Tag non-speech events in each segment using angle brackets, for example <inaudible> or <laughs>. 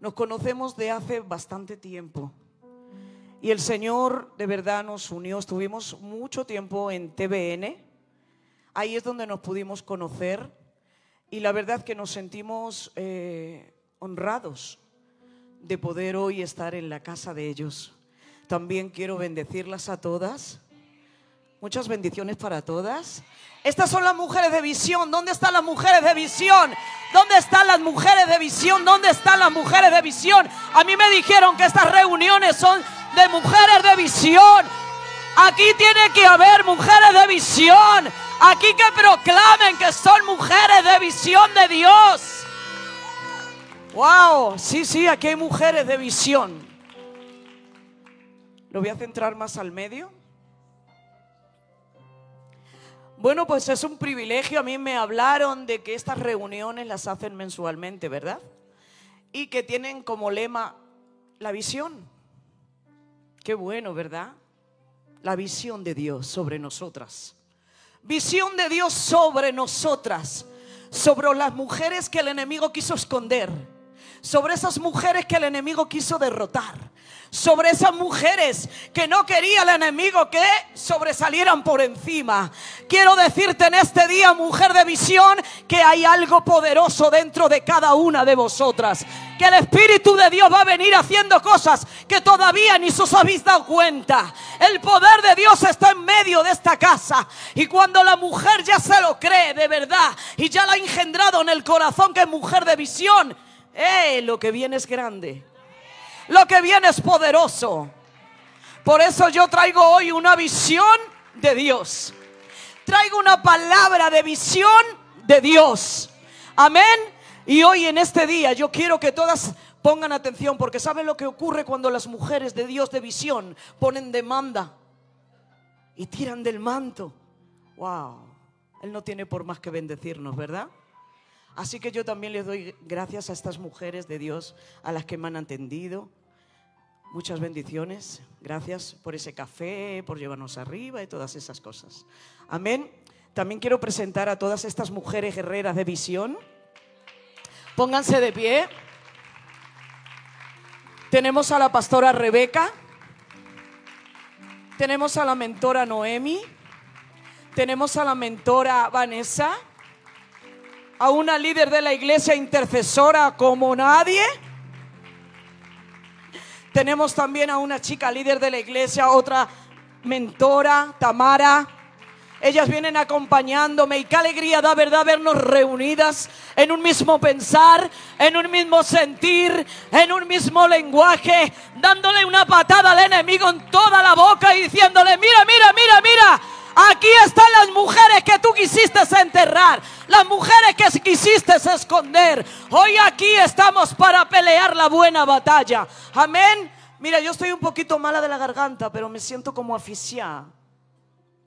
nos conocemos de hace bastante tiempo. Y el Señor de verdad nos unió. Estuvimos mucho tiempo en TVN. Ahí es donde nos pudimos conocer. Y la verdad que nos sentimos eh, honrados de poder hoy estar en la casa de ellos. También quiero bendecirlas a todas. Muchas bendiciones para todas. Estas son las mujeres de visión. ¿Dónde están las mujeres de visión? ¿Dónde están las mujeres de visión? ¿Dónde están las mujeres de visión? A mí me dijeron que estas reuniones son de mujeres de visión. Aquí tiene que haber mujeres de visión. Aquí que proclamen que son mujeres de visión de Dios. Wow, sí, sí, aquí hay mujeres de visión. Lo voy a centrar más al medio. Bueno, pues es un privilegio. A mí me hablaron de que estas reuniones las hacen mensualmente, ¿verdad? Y que tienen como lema la visión. Qué bueno, ¿verdad? La visión de Dios sobre nosotras. Visión de Dios sobre nosotras. Sobre las mujeres que el enemigo quiso esconder. Sobre esas mujeres que el enemigo quiso derrotar sobre esas mujeres que no quería el enemigo que sobresalieran por encima. Quiero decirte en este día, mujer de visión, que hay algo poderoso dentro de cada una de vosotras. Que el Espíritu de Dios va a venir haciendo cosas que todavía ni os habéis dado cuenta. El poder de Dios está en medio de esta casa. Y cuando la mujer ya se lo cree de verdad y ya la ha engendrado en el corazón que es mujer de visión, eh, lo que viene es grande. Lo que viene es poderoso. Por eso yo traigo hoy una visión de Dios. Traigo una palabra de visión de Dios. Amén. Y hoy en este día yo quiero que todas pongan atención porque ¿saben lo que ocurre cuando las mujeres de Dios de visión ponen demanda y tiran del manto? Wow. Él no tiene por más que bendecirnos, ¿verdad? Así que yo también les doy gracias a estas mujeres de Dios, a las que me han atendido, Muchas bendiciones. Gracias por ese café, por llevarnos arriba y todas esas cosas. Amén. También quiero presentar a todas estas mujeres guerreras de visión. Pónganse de pie. Tenemos a la pastora Rebeca. Tenemos a la mentora Noemi. Tenemos a la mentora Vanessa. A una líder de la iglesia intercesora como nadie. Tenemos también a una chica líder de la iglesia, otra mentora, Tamara. Ellas vienen acompañándome y qué alegría da verdad vernos reunidas en un mismo pensar, en un mismo sentir, en un mismo lenguaje, dándole una patada al enemigo en toda la boca y diciéndole, mira, mira, mira, mira, aquí están las mujeres que tú quisiste enterrar, las mujeres que quisiste esconder. Hoy aquí estamos para pelear la buena batalla. Amén. Mira, yo estoy un poquito mala de la garganta, pero me siento como asfixiada.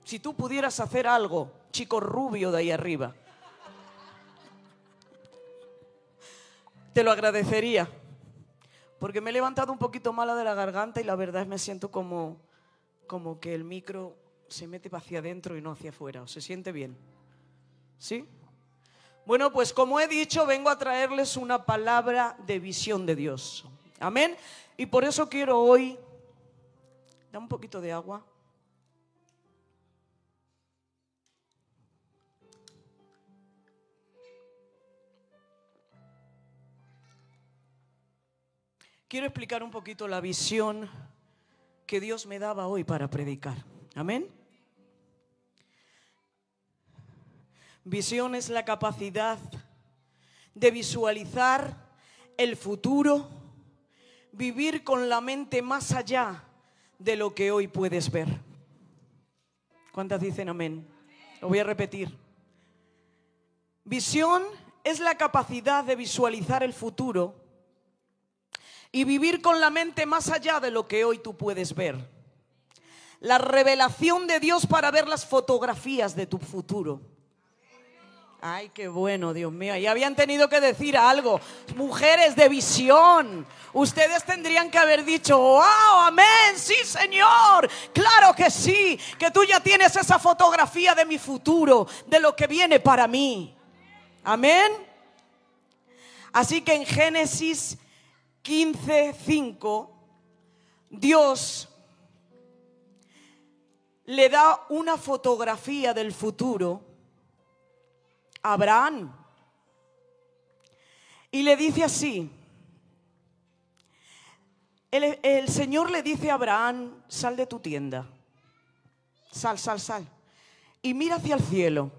Si tú pudieras hacer algo, chico rubio de ahí arriba, te lo agradecería. Porque me he levantado un poquito mala de la garganta y la verdad es me siento como, como que el micro se mete hacia adentro y no hacia afuera. ¿Se siente bien? ¿Sí? Bueno, pues como he dicho, vengo a traerles una palabra de visión de Dios. Amén. Y por eso quiero hoy, da un poquito de agua. Quiero explicar un poquito la visión que Dios me daba hoy para predicar. Amén. Visión es la capacidad de visualizar el futuro, vivir con la mente más allá de lo que hoy puedes ver. ¿Cuántas dicen amén? Lo voy a repetir. Visión es la capacidad de visualizar el futuro y vivir con la mente más allá de lo que hoy tú puedes ver. La revelación de Dios para ver las fotografías de tu futuro. Ay, qué bueno, Dios mío. Y habían tenido que decir algo. Mujeres de visión. Ustedes tendrían que haber dicho, wow, amén, sí, Señor. Claro que sí, que tú ya tienes esa fotografía de mi futuro, de lo que viene para mí. Amén. Así que en Génesis 15, 5, Dios le da una fotografía del futuro Abraham. Y le dice así, el, el, Señor le dice a Abraham, sal de tu tienda, sal, sal, sal, y mira hacia el cielo.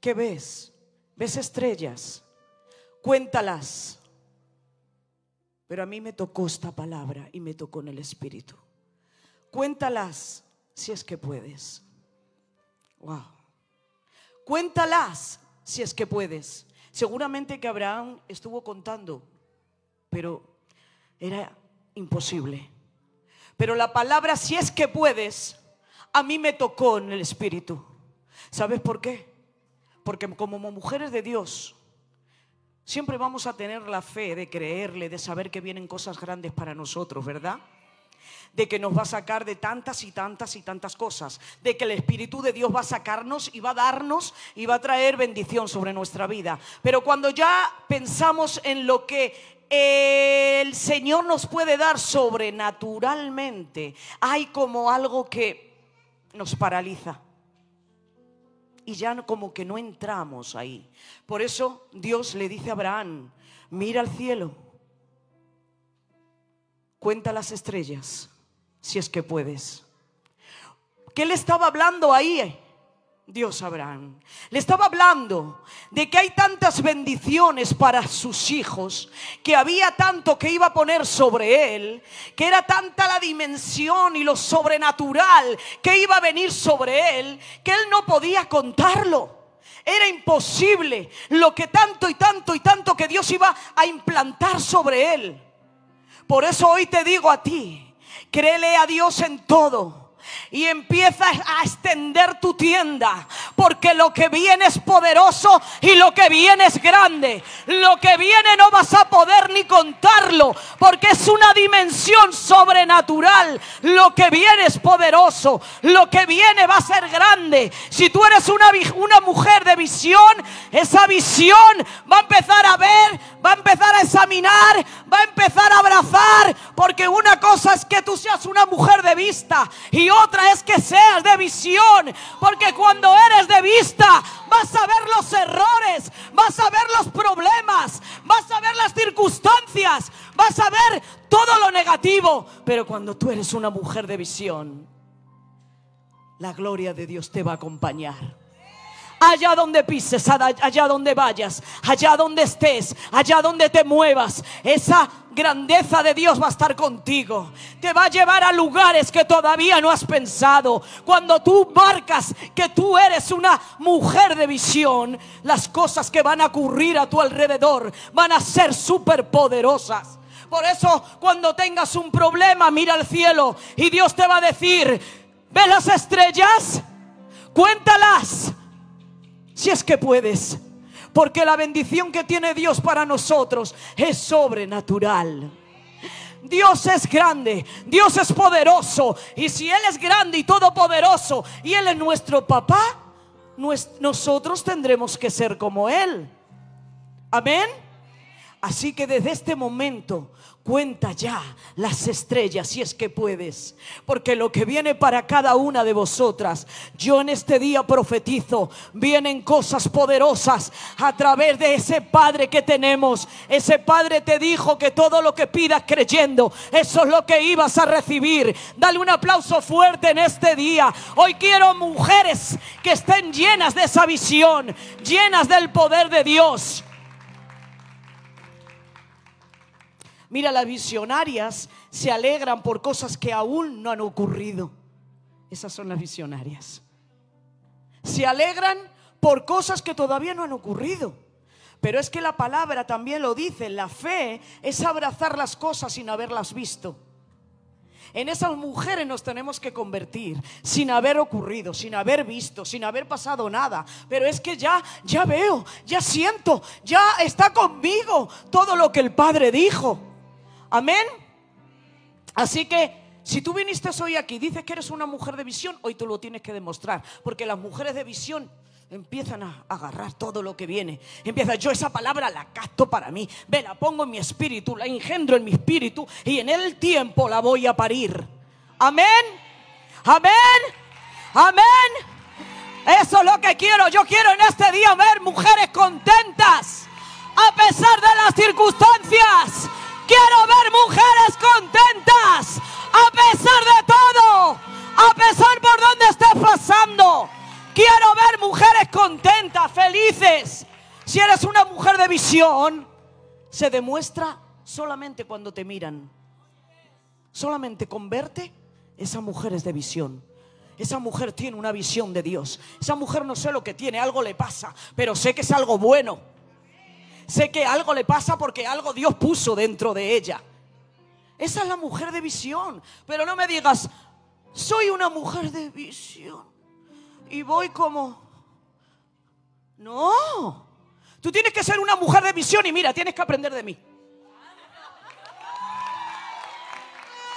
¿Qué ves? ¿Ves estrellas? Cuéntalas. Pero a mí me tocó esta palabra y me tocó en el Espíritu. Cuéntalas si es que puedes. Wow. Cuéntalas si es que puedes. Seguramente que Abraham estuvo contando, pero era imposible. Pero la palabra si es que puedes, a mí me tocó en el Espíritu. ¿Sabes por qué? Porque como mujeres de Dios, siempre vamos a tener la fe de creerle, de saber que vienen cosas grandes para nosotros, ¿verdad? De que nos va a sacar de tantas y tantas y tantas cosas, de que el Espíritu de Dios va a sacarnos y va a darnos y va a traer bendición sobre nuestra vida. Pero cuando ya pensamos en lo que el Señor nos puede dar sobrenaturalmente, hay como algo que nos paraliza y ya como que no entramos ahí. Por eso Dios le dice a Abraham, mira al cielo, cuenta las estrellas, si es que puedes. ¿Qué le estaba hablando ahí? Dios Abraham. Le estaba hablando de que hay tantas bendiciones para sus hijos, que había tanto que iba a poner sobre él, que era tanta la dimensión y lo sobrenatural que iba a venir sobre él, que él no podía contarlo. Era imposible lo que tanto y tanto y tanto que Dios iba a implantar sobre él. Por eso hoy te digo a ti, créele a Dios en todo y empieza a extender tu tienda, porque lo que viene es poderoso y lo que viene es grande. Lo que viene no vas a poder ni contarlo, porque es una dimensión sobrenatural. Lo que viene es poderoso, lo que viene va a ser grande. Si tú eres una, una mujer de visión, esa visión va a empezar a ver, va a empezar a examinar, va a empezar a abrazar, porque una cosa es que tú seas una mujer de vista y otra es que seas de visión, porque cuando eres de vista vas a ver los errores, vas a ver los problemas, vas a ver las circunstancias, vas a ver todo lo negativo, pero cuando tú eres una mujer de visión, la gloria de Dios te va a acompañar allá donde pises, allá donde vayas, allá donde estés, allá donde te muevas, esa grandeza de Dios va a estar contigo. Te va a llevar a lugares que todavía no has pensado. Cuando tú marcas que tú eres una mujer de visión, las cosas que van a ocurrir a tu alrededor van a ser súper poderosas. Por eso cuando tengas un problema, mira al cielo y Dios te va a decir, ve las estrellas, cuéntalas, si es que puedes. Porque la bendición que tiene Dios para nosotros es sobrenatural. Dios es grande, Dios es poderoso. Y si Él es grande y todopoderoso y Él es nuestro papá, nosotros tendremos que ser como Él. Amén. Así que desde este momento Cuenta ya las estrellas si es que puedes, porque lo que viene para cada una de vosotras, yo en este día profetizo, vienen cosas poderosas a través de ese Padre que tenemos. Ese Padre te dijo que todo lo que pidas creyendo, eso es lo que ibas a recibir. Dale un aplauso fuerte en este día. Hoy quiero mujeres que estén llenas de esa visión, llenas del poder de Dios. Mira, las visionarias se alegran por cosas que aún no han ocurrido. Esas son las visionarias. Se alegran por cosas que todavía no han ocurrido. Pero es que la palabra también lo dice, la fe es abrazar las cosas sin haberlas visto. En esas mujeres nos tenemos que convertir sin haber ocurrido, sin haber visto, sin haber pasado nada. Pero es que ya, ya veo, ya siento, ya está conmigo todo lo que el Padre dijo. Amén. Así que Si tú viniste hoy aquí y dices que eres una mujer de visión, hoy tú lo tienes que demostrar. Porque las mujeres de visión empiezan a agarrar todo lo que viene. Empieza, yo esa palabra la capto para mí. Ve, la pongo en mi espíritu, la engendro en mi espíritu y en el tiempo la voy a parir. Amén. Amén. Amén. Eso es lo que quiero. Yo quiero en este día ver mujeres contentas a pesar de las circunstancias. Quiero ver mujeres contentas a pesar de todo, a pesar por donde estés pasando. Quiero ver mujeres contentas, felices. Si eres una mujer de visión, se demuestra solamente cuando te miran. Solamente con verte, esa mujer es de visión. Esa mujer tiene una visión de Dios. Esa mujer no sé lo que tiene, algo le pasa, pero sé que es algo bueno. Sé que algo le pasa porque algo Dios puso dentro de ella. Esa es la mujer de visión. Pero no me digas, soy una mujer de visión. Y voy como... No. Tú tienes que ser una mujer de visión y mira, tienes que aprender de mí.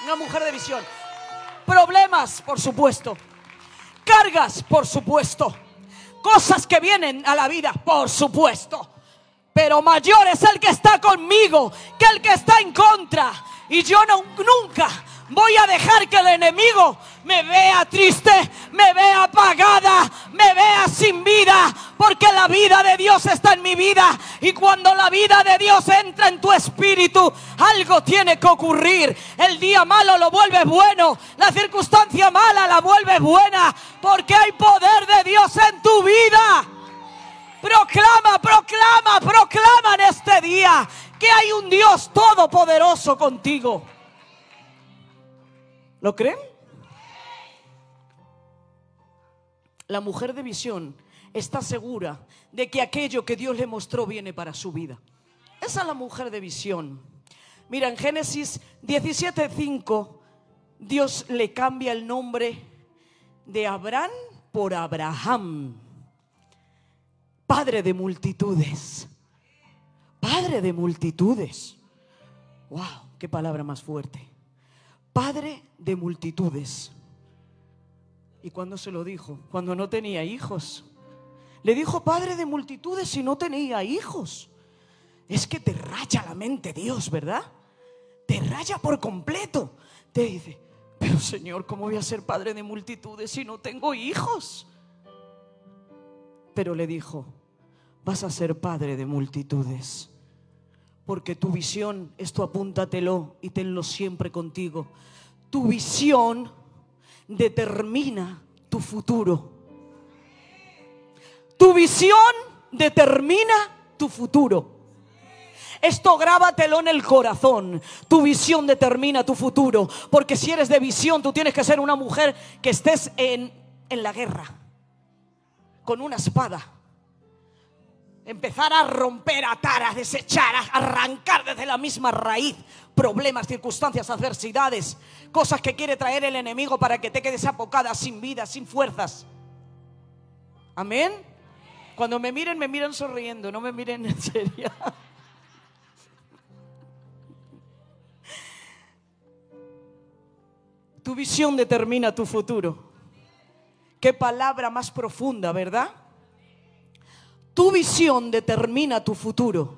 Una mujer de visión. Problemas, por supuesto. Cargas, por supuesto. Cosas que vienen a la vida, por supuesto. Pero mayor es el que está conmigo que el que está en contra. Y yo no, nunca voy a dejar que el enemigo me vea triste, me vea apagada, me vea sin vida, porque la vida de Dios está en mi vida. Y cuando la vida de Dios entra en tu espíritu, algo tiene que ocurrir. El día malo lo vuelves bueno, la circunstancia mala la vuelves buena, porque hay poder de Dios en tu vida. Proclama, proclama, proclama en este día que hay un Dios todopoderoso contigo. ¿Lo creen? La mujer de visión está segura de que aquello que Dios le mostró viene para su vida. Esa es la mujer de visión. Mira, en Génesis 17:5, Dios le cambia el nombre de Abraham por Abraham, padre de multitudes. Padre de multitudes. ¡Wow! ¡Qué palabra más fuerte! Padre de multitudes. ¿Y cuándo se lo dijo? Cuando no tenía hijos. Le dijo padre de multitudes y no tenía hijos. Es que te raya la mente Dios, ¿verdad? Te raya por completo. Te dice, pero Señor, ¿cómo voy a ser padre de multitudes si no tengo hijos? Pero le dijo, vas a ser padre de multitudes porque tu visión, esto apúntatelo y tenlo siempre contigo. Tu visión determina tu futuro. Tu visión determina tu futuro. Esto grábatelo en el corazón. Tu visión determina tu futuro. Porque si eres de visión, tú tienes que ser una mujer que estés en, en la guerra. Con una espada empezar a romper, atar, a desechar, a arrancar desde la misma raíz problemas, circunstancias, adversidades, cosas que quiere traer el enemigo para que te quedes apocada, sin vida, sin fuerzas. Amén. Cuando me miren, me miran sonriendo, no me miren en serio. <laughs> Tu visión determina tu futuro. Qué palabra más profunda, ¿verdad? Tu visión determina tu futuro.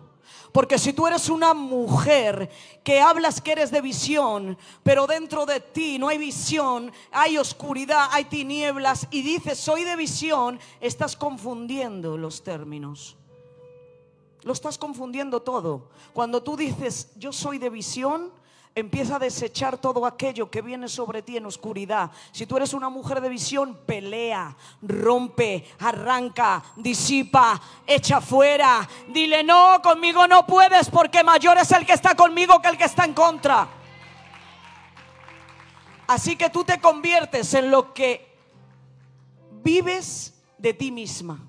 Porque si tú eres una mujer que hablas que eres de visión, pero dentro de ti no hay visión, hay oscuridad, hay tinieblas y dices soy de visión, estás confundiendo los términos. Lo estás confundiendo todo. Cuando tú dices yo soy de visión, empieza a desechar todo aquello que viene sobre ti en oscuridad. Si tú eres una mujer de visión, pelea, rompe, arranca, disipa, echa fuera. Dile, no, conmigo no puedes porque mayor es el que está conmigo que el que está en contra. Así que tú te conviertes en lo que vives de ti misma.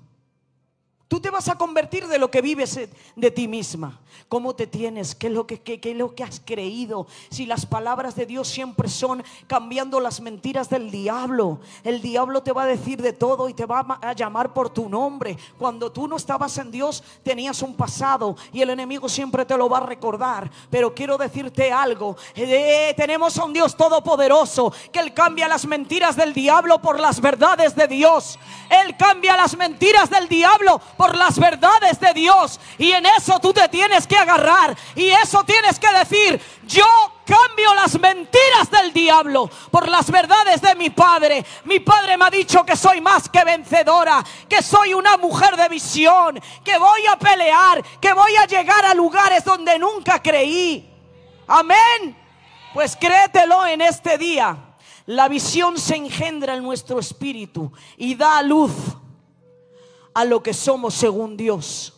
Tú te vas a convertir de lo que vives de ti misma. ¿Cómo te tienes? ¿Qué es lo que, es lo que has creído? Si las palabras de Dios siempre son cambiando las mentiras del diablo. El diablo te va a decir de todo y te va a llamar por tu nombre. Cuando tú no estabas en Dios tenías un pasado y el enemigo siempre te lo va a recordar. Pero quiero decirte algo. Eh, tenemos a un Dios todopoderoso que Él cambia las mentiras del diablo por las verdades de Dios. Él cambia las mentiras del diablo por las verdades de Dios. Y en eso tú te tienes que agarrar. Y eso tienes que decir, yo cambio las mentiras del diablo por las verdades de mi padre. Mi padre me ha dicho que soy más que vencedora, que soy una mujer de visión, que voy a pelear, que voy a llegar a lugares donde nunca creí. Amén. Pues créetelo en este día. La visión se engendra en nuestro espíritu y da luz a lo que somos según Dios.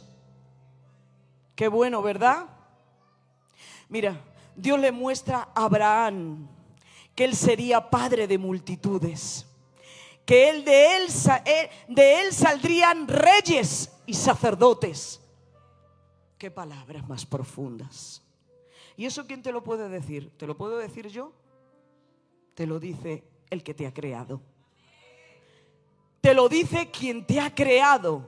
Qué bueno, ¿verdad? Mira, Dios le muestra a Abraham que él sería padre de multitudes, que él de él, de él saldrían reyes y sacerdotes. Qué palabras más profundas. ¿Y eso quién te lo puede decir? ¿Te lo puedo decir yo? Te lo dice el que te ha creado. Te lo dice quien te ha creado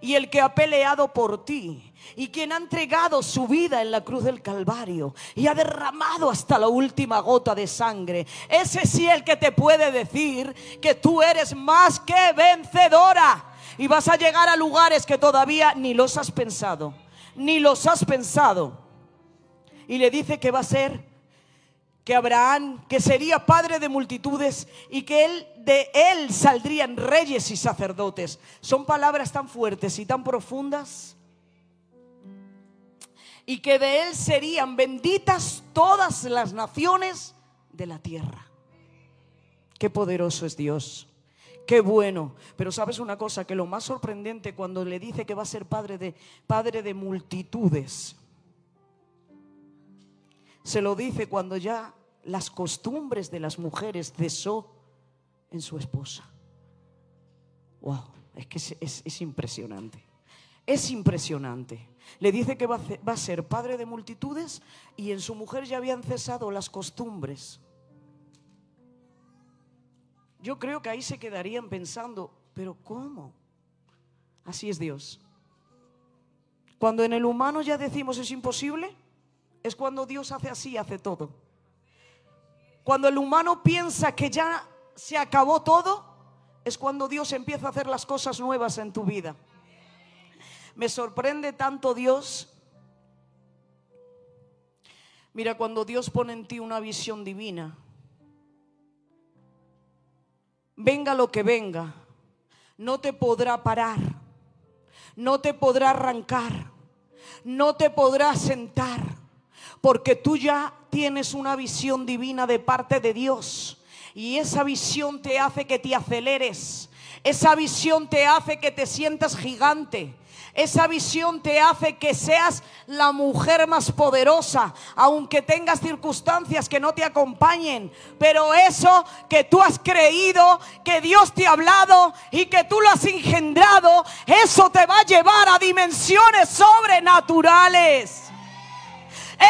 y el que ha peleado por ti y quien ha entregado su vida en la cruz del Calvario y ha derramado hasta la última gota de sangre. Ese sí el que te puede decir que tú eres más que vencedora y vas a llegar a lugares que todavía ni los has pensado, ni los has pensado. Y le dice que va a ser que Abraham, que sería padre de multitudes y que de él saldrían reyes y sacerdotes. Son palabras tan fuertes y tan profundas. Y que de él serían benditas todas las naciones de la tierra. Qué poderoso es Dios. Qué bueno. Pero sabes una cosa, que lo más sorprendente cuando le dice que va a ser padre de padre de multitudes se lo dice cuando ya las costumbres de las mujeres cesó en su esposa. Wow, es que es, impresionante. Es impresionante. Le dice que va a ser padre de multitudes y en su mujer ya habían cesado las costumbres. Yo creo que ahí se quedarían pensando, pero ¿cómo? Así es Dios. Cuando en el humano ya decimos es imposible, es cuando Dios hace así, hace todo. Cuando el humano piensa que ya se acabó todo, es cuando Dios empieza a hacer las cosas nuevas en tu vida. Me sorprende tanto Dios. Mira, cuando Dios pone en ti una visión divina, venga lo que venga, no te podrá parar, no te podrá arrancar, no te podrá sentar porque tú ya tienes una visión divina de parte de Dios. Y esa visión te hace que te aceleres. Esa visión te hace que te sientas gigante. Esa visión te hace que seas la mujer más poderosa, aunque tengas circunstancias que no te acompañen. Pero eso que tú has creído, que Dios te ha hablado y que tú lo has engendrado, eso te va a llevar a dimensiones sobrenaturales.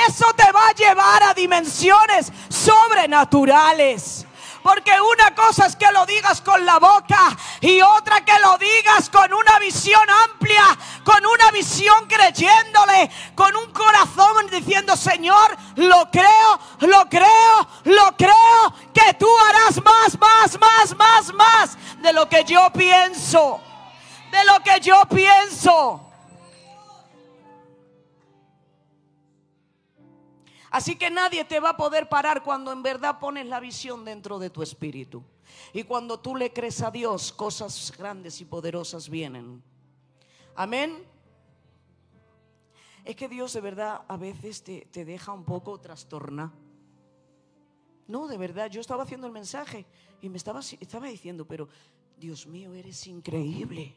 Eso te va a llevar a dimensiones sobrenaturales. Porque una cosa es que lo digas con la boca y otra que lo digas con una visión amplia, con una visión creyéndole, con un corazón diciendo, Señor, lo creo, lo creo, lo creo, que tú harás más, más, más, más, más de lo que yo pienso, de lo que yo pienso. Así que nadie te va a poder parar cuando en verdad pones la visión dentro de tu espíritu. Y cuando tú le crees a Dios, cosas grandes y poderosas vienen. Amén. Es que Dios de verdad a veces te, deja un poco trastorna. No, de verdad, yo estaba haciendo el mensaje y me estaba, estaba diciendo, pero Dios mío, eres increíble.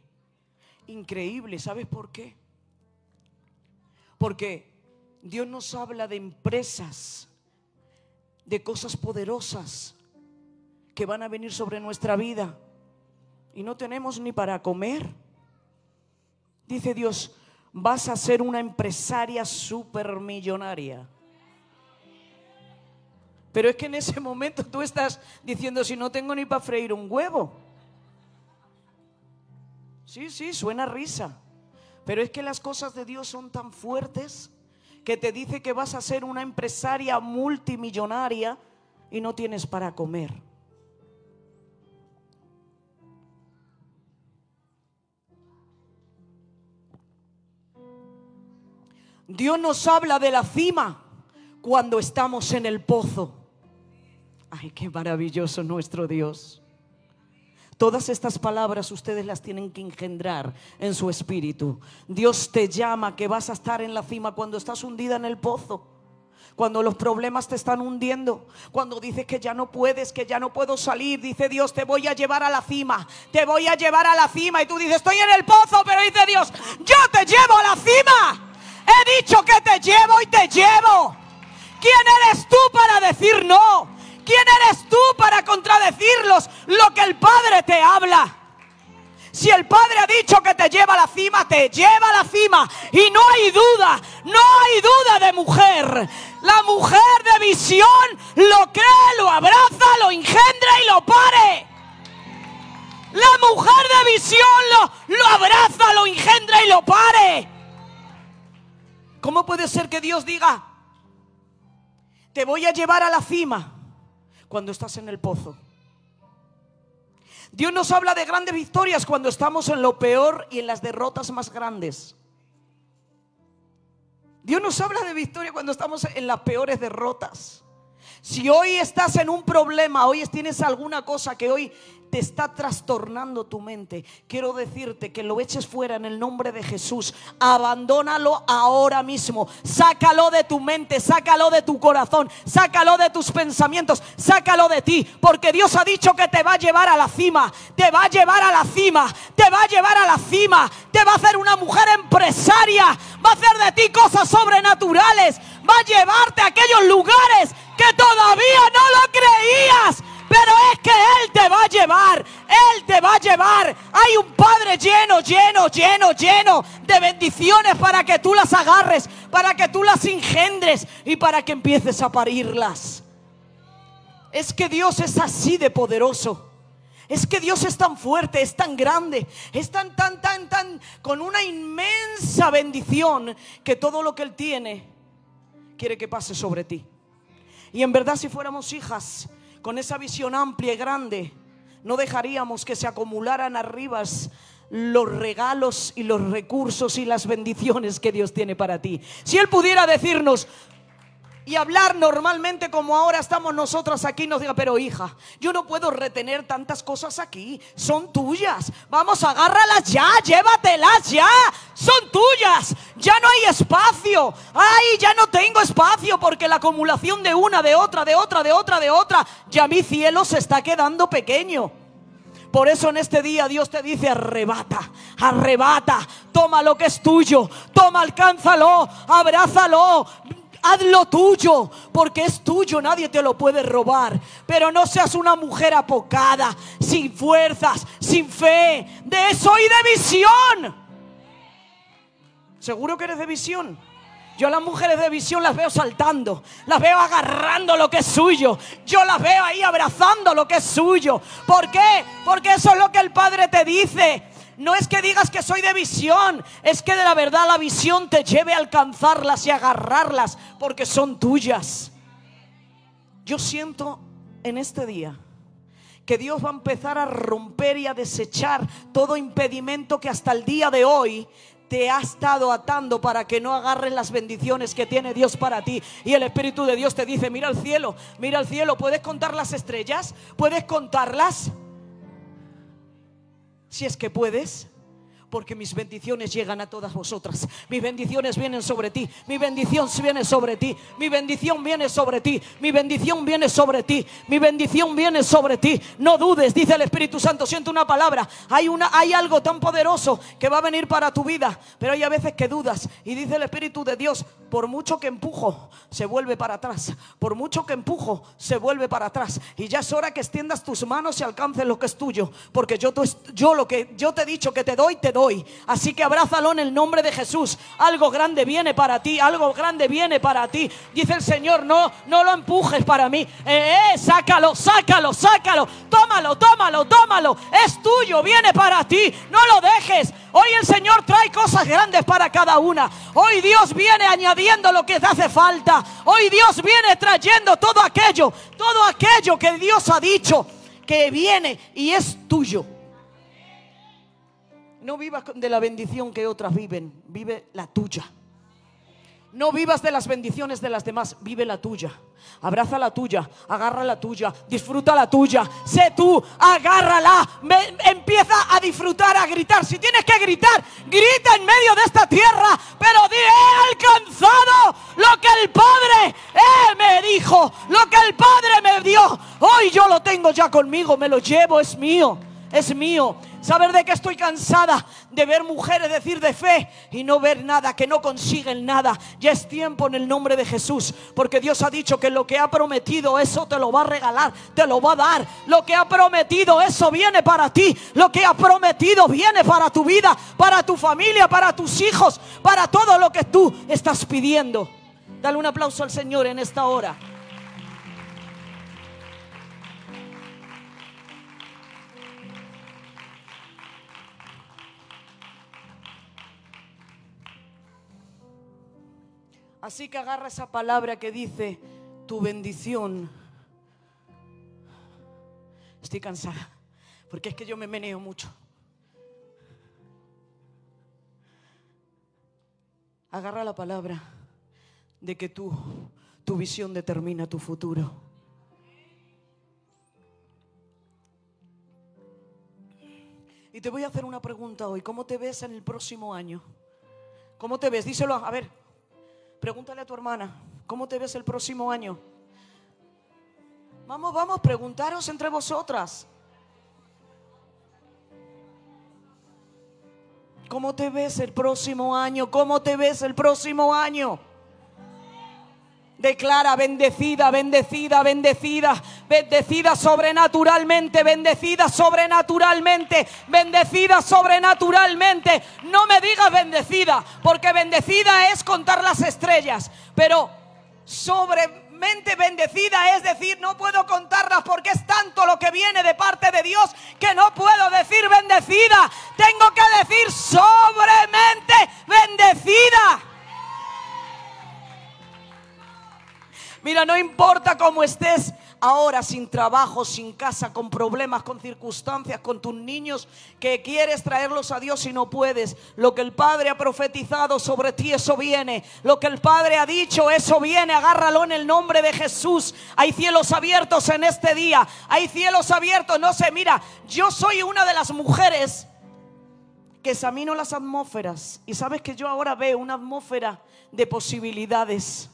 Increíble, ¿sabes por qué? Porque Dios nos habla de empresas, de cosas poderosas que van a venir sobre nuestra vida y no tenemos ni para comer. Dice Dios, vas a ser una empresaria supermillonaria. Pero es que en ese momento tú estás diciendo, si no tengo ni para freír un huevo. Sí, sí, suena risa. Pero es que las cosas de Dios son tan fuertes que te dice que vas a ser una empresaria multimillonaria y no tienes para comer. Dios nos habla de la cima cuando estamos en el pozo. Ay, qué maravilloso nuestro Dios. Todas estas palabras ustedes las tienen que engendrar en su espíritu. Dios te llama que vas a estar en la cima cuando estás hundida en el pozo. Cuando los problemas te están hundiendo, cuando dices que ya no puedes, que ya no puedo salir, dice Dios, te voy a llevar a la cima, te voy a llevar a la cima. Y tú dices, estoy en el pozo, pero dice Dios, yo te llevo a la cima. He dicho que te llevo y te llevo. ¿Quién eres tú para decir no? ¿Quién eres tú para contradecirlos lo que el Padre te habla? Si el Padre ha dicho que te lleva a la cima, te lleva a la cima. Y no hay duda, no hay duda de mujer. La mujer de visión lo cree, lo abraza, lo engendra y lo pare. La mujer de visión lo, lo abraza, lo engendra y lo pare. ¿Cómo puede ser que Dios diga, te voy a llevar a la cima? Cuando estás en el pozo. Dios nos habla de grandes victorias cuando estamos en lo peor y en las derrotas más grandes. Dios nos habla de victoria cuando estamos en las peores derrotas. Si hoy estás en un problema, hoy tienes alguna cosa que hoy te está trastornando tu mente, quiero decirte que lo eches fuera en el nombre de Jesús. Abandónalo ahora mismo. Sácalo de tu mente, sácalo de tu corazón, sácalo de tus pensamientos, sácalo de ti. Porque Dios ha dicho que te va a llevar a la cima, te va a llevar a la cima, te va a llevar a la cima, te va a hacer una mujer empresaria, va a hacer de ti cosas sobrenaturales, va a llevarte a aquellos lugares que todavía no lo creías pero es que Él te va a llevar, Él te va a llevar. Hay un Padre lleno, lleno, lleno, lleno de bendiciones para que tú las agarres, para que tú las engendres y para que empieces a parirlas. Es que Dios es así de poderoso. Es que Dios es tan fuerte, es tan grande, es tan, tan, tan, tan, con una inmensa bendición que todo lo que Él tiene quiere que pase sobre ti. Y en verdad si fuéramos hijas, con esa visión amplia y grande, no dejaríamos que se acumularan arriba los regalos y los recursos y las bendiciones que Dios tiene para ti. Si Él pudiera decirnos, y hablar normalmente como ahora estamos nosotros aquí, nos diga, pero hija, yo no puedo retener tantas cosas aquí, son tuyas, vamos, agárralas ya, llévatelas ya, son tuyas, ya no hay espacio, ay, ya no tengo espacio porque la acumulación de una, de otra, de otra, de otra, de otra, ya mi cielo se está quedando pequeño. Por eso en este día Dios te dice, arrebata, arrebata, toma lo que es tuyo, toma, alcánzalo, abrázalo, hazlo tuyo, porque es tuyo, nadie te lo puede robar. Pero no seas una mujer apocada, sin fuerzas, sin fe. De eso y de visión. ¿Seguro que eres de visión? Yo a las mujeres de visión las veo saltando, las veo agarrando lo que es suyo. Yo las veo ahí abrazando lo que es suyo. ¿Por qué? Porque eso es lo que el Padre te dice. No es que digas que soy de visión, es que de la verdad la visión te lleve a alcanzarlas y agarrarlas porque son tuyas. Yo siento en este día que Dios va a empezar a romper y a desechar todo impedimento que hasta el día de hoy te ha estado atando para que no agarres las bendiciones que tiene Dios para ti. Y el Espíritu de Dios te dice, mira al cielo, mira al cielo, ¿puedes contar las estrellas? ¿Puedes contarlas? Si es que puedes porque mis bendiciones llegan a todas vosotras. Mis bendiciones vienen sobre ti. Mi bendición viene sobre ti. Mi bendición viene sobre ti. Mi bendición viene sobre ti. Mi bendición viene sobre ti. No dudes, dice el Espíritu Santo. Siento una palabra. Hay, una, hay algo tan poderoso que va a venir para tu vida. Pero hay a veces que dudas. Y dice el Espíritu de Dios, por mucho que empujo, se vuelve para atrás. Por mucho que empujo, se vuelve para atrás. Y ya es hora que extiendas tus manos y alcances lo que es tuyo. Porque yo, yo lo que yo te he dicho que te doy, te doy hoy. Así que abrázalo en el nombre de Jesús. Algo grande viene para ti, algo grande viene para ti. Dice el Señor, no, no lo empujes para mí. Eh, eh, sácalo, sácalo, sácalo. Tómalo, tómalo, tómalo. Es tuyo, viene para ti. No lo dejes. Hoy el Señor trae cosas grandes para cada una. Hoy Dios viene añadiendo lo que te hace falta. Hoy Dios viene trayendo todo aquello, todo aquello que Dios ha dicho que viene y es tuyo. No vivas de la bendición que otras viven, vive la tuya. No vivas de las bendiciones de las demás, vive la tuya. Abraza la tuya, agarra la tuya, disfruta la tuya. Sé tú, agárrala. empieza a disfrutar, a gritar. Si tienes que gritar, grita en medio de esta tierra. Pero di, he alcanzado lo que el Padre eh, me dijo, lo que el Padre me dio. Hoy yo lo tengo ya conmigo, me lo llevo, es mío, es mío. Saber de que estoy cansada de ver mujeres decir de fe y no ver nada, que no consiguen nada. Ya es tiempo en el nombre de Jesús, porque Dios ha dicho que lo que ha prometido, eso te lo va a regalar, te lo va a dar. Lo que ha prometido, eso viene para ti. Lo que ha prometido viene para tu vida, para tu familia, para tus hijos, para todo lo que tú estás pidiendo. Dale un aplauso al Señor en esta hora. Así que agarra esa palabra que dice, tu bendición. Estoy cansada, porque es que yo me meneo mucho. Agarra la palabra de que tú, tu visión determina tu futuro. Y te voy a hacer una pregunta hoy. ¿Cómo te ves en el próximo año? ¿Cómo te ves? Díselo, a ver, Pregúntale a tu hermana, ¿cómo te ves el próximo año? Vamos, vamos, preguntaros entre vosotras. ¿Cómo te ves el próximo año? ¿Cómo te ves el próximo año? Declara bendecida, bendecida, bendecida, bendecida sobrenaturalmente, bendecida sobrenaturalmente, bendecida sobrenaturalmente. No me digas bendecida, porque bendecida es contar las estrellas, pero sobremente bendecida es decir, no puedo contarlas porque es tanto lo que viene de parte de Dios que no puedo decir bendecida. Tengo que decir sobremente bendecida. Mira, no importa cómo estés ahora sin trabajo, sin casa, con problemas, con circunstancias, con tus niños, que quieres traerlos a Dios y no puedes. Lo que el Padre ha profetizado sobre ti, eso viene. Lo que el Padre ha dicho, eso viene. Agárralo en el nombre de Jesús. Hay cielos abiertos en este día. Hay cielos abiertos. No sé, mira, yo soy una de las mujeres que examino las atmósferas. Y sabes que yo ahora veo una atmósfera de posibilidades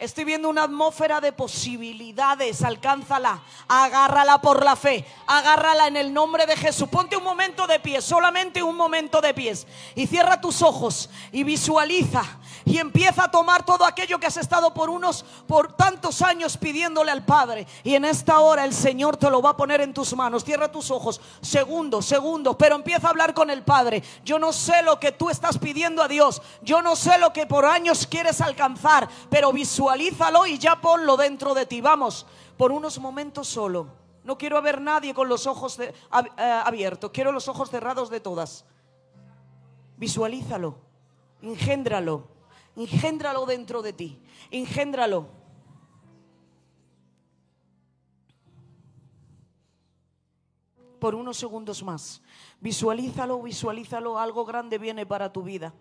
Estoy viendo una atmósfera de posibilidades. Alcánzala. Agárrala por la fe. Agárrala en el nombre de Jesús. Ponte un momento de pie. Solamente un momento de pies. Y cierra tus ojos. Y visualiza. Y empieza a tomar todo aquello que has estado por unos, por tantos años pidiéndole al Padre. Y en esta hora el Señor te lo va a poner en tus manos. Cierra tus ojos. Segundos, segundos. Pero empieza a hablar con el Padre. Yo no sé lo que tú estás pidiendo a Dios. Yo no sé lo que por años quieres alcanzar. Pero visualiza visualízalo y ya ponlo dentro de ti. Vamos, por unos momentos solo. No quiero ver nadie con los ojos eh, abiertos, quiero los ojos cerrados de todas. Visualízalo, engéndralo, engéndralo dentro de ti, engéndralo. Por unos segundos más. Visualízalo, visualízalo, algo grande viene para tu vida.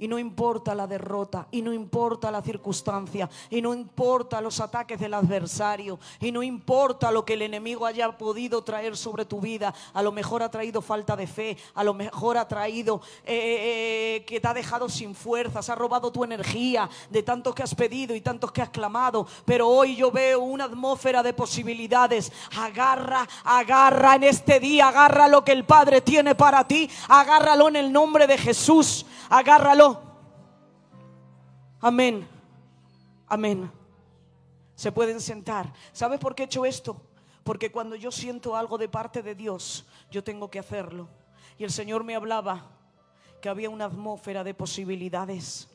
Y no importa la derrota, y no importa la circunstancia, y no importa los ataques del adversario, y no importa lo que el enemigo haya podido traer sobre tu vida. A lo mejor ha traído falta de fe, a lo mejor ha traído eh, eh, eh, que te ha dejado sin fuerzas, ha robado tu energía de tantos que has pedido y tantos que has clamado. Pero hoy yo veo una atmósfera de posibilidades. Agarra, agarra en este día, agarra lo que el Padre tiene para ti, agárralo en el nombre de Jesús, agárralo. Amén. Amén. Se pueden sentar. ¿Sabes por qué he hecho esto? Porque cuando yo siento algo de parte de Dios, yo tengo que hacerlo. Y el Señor me hablaba que había una atmósfera de posibilidades.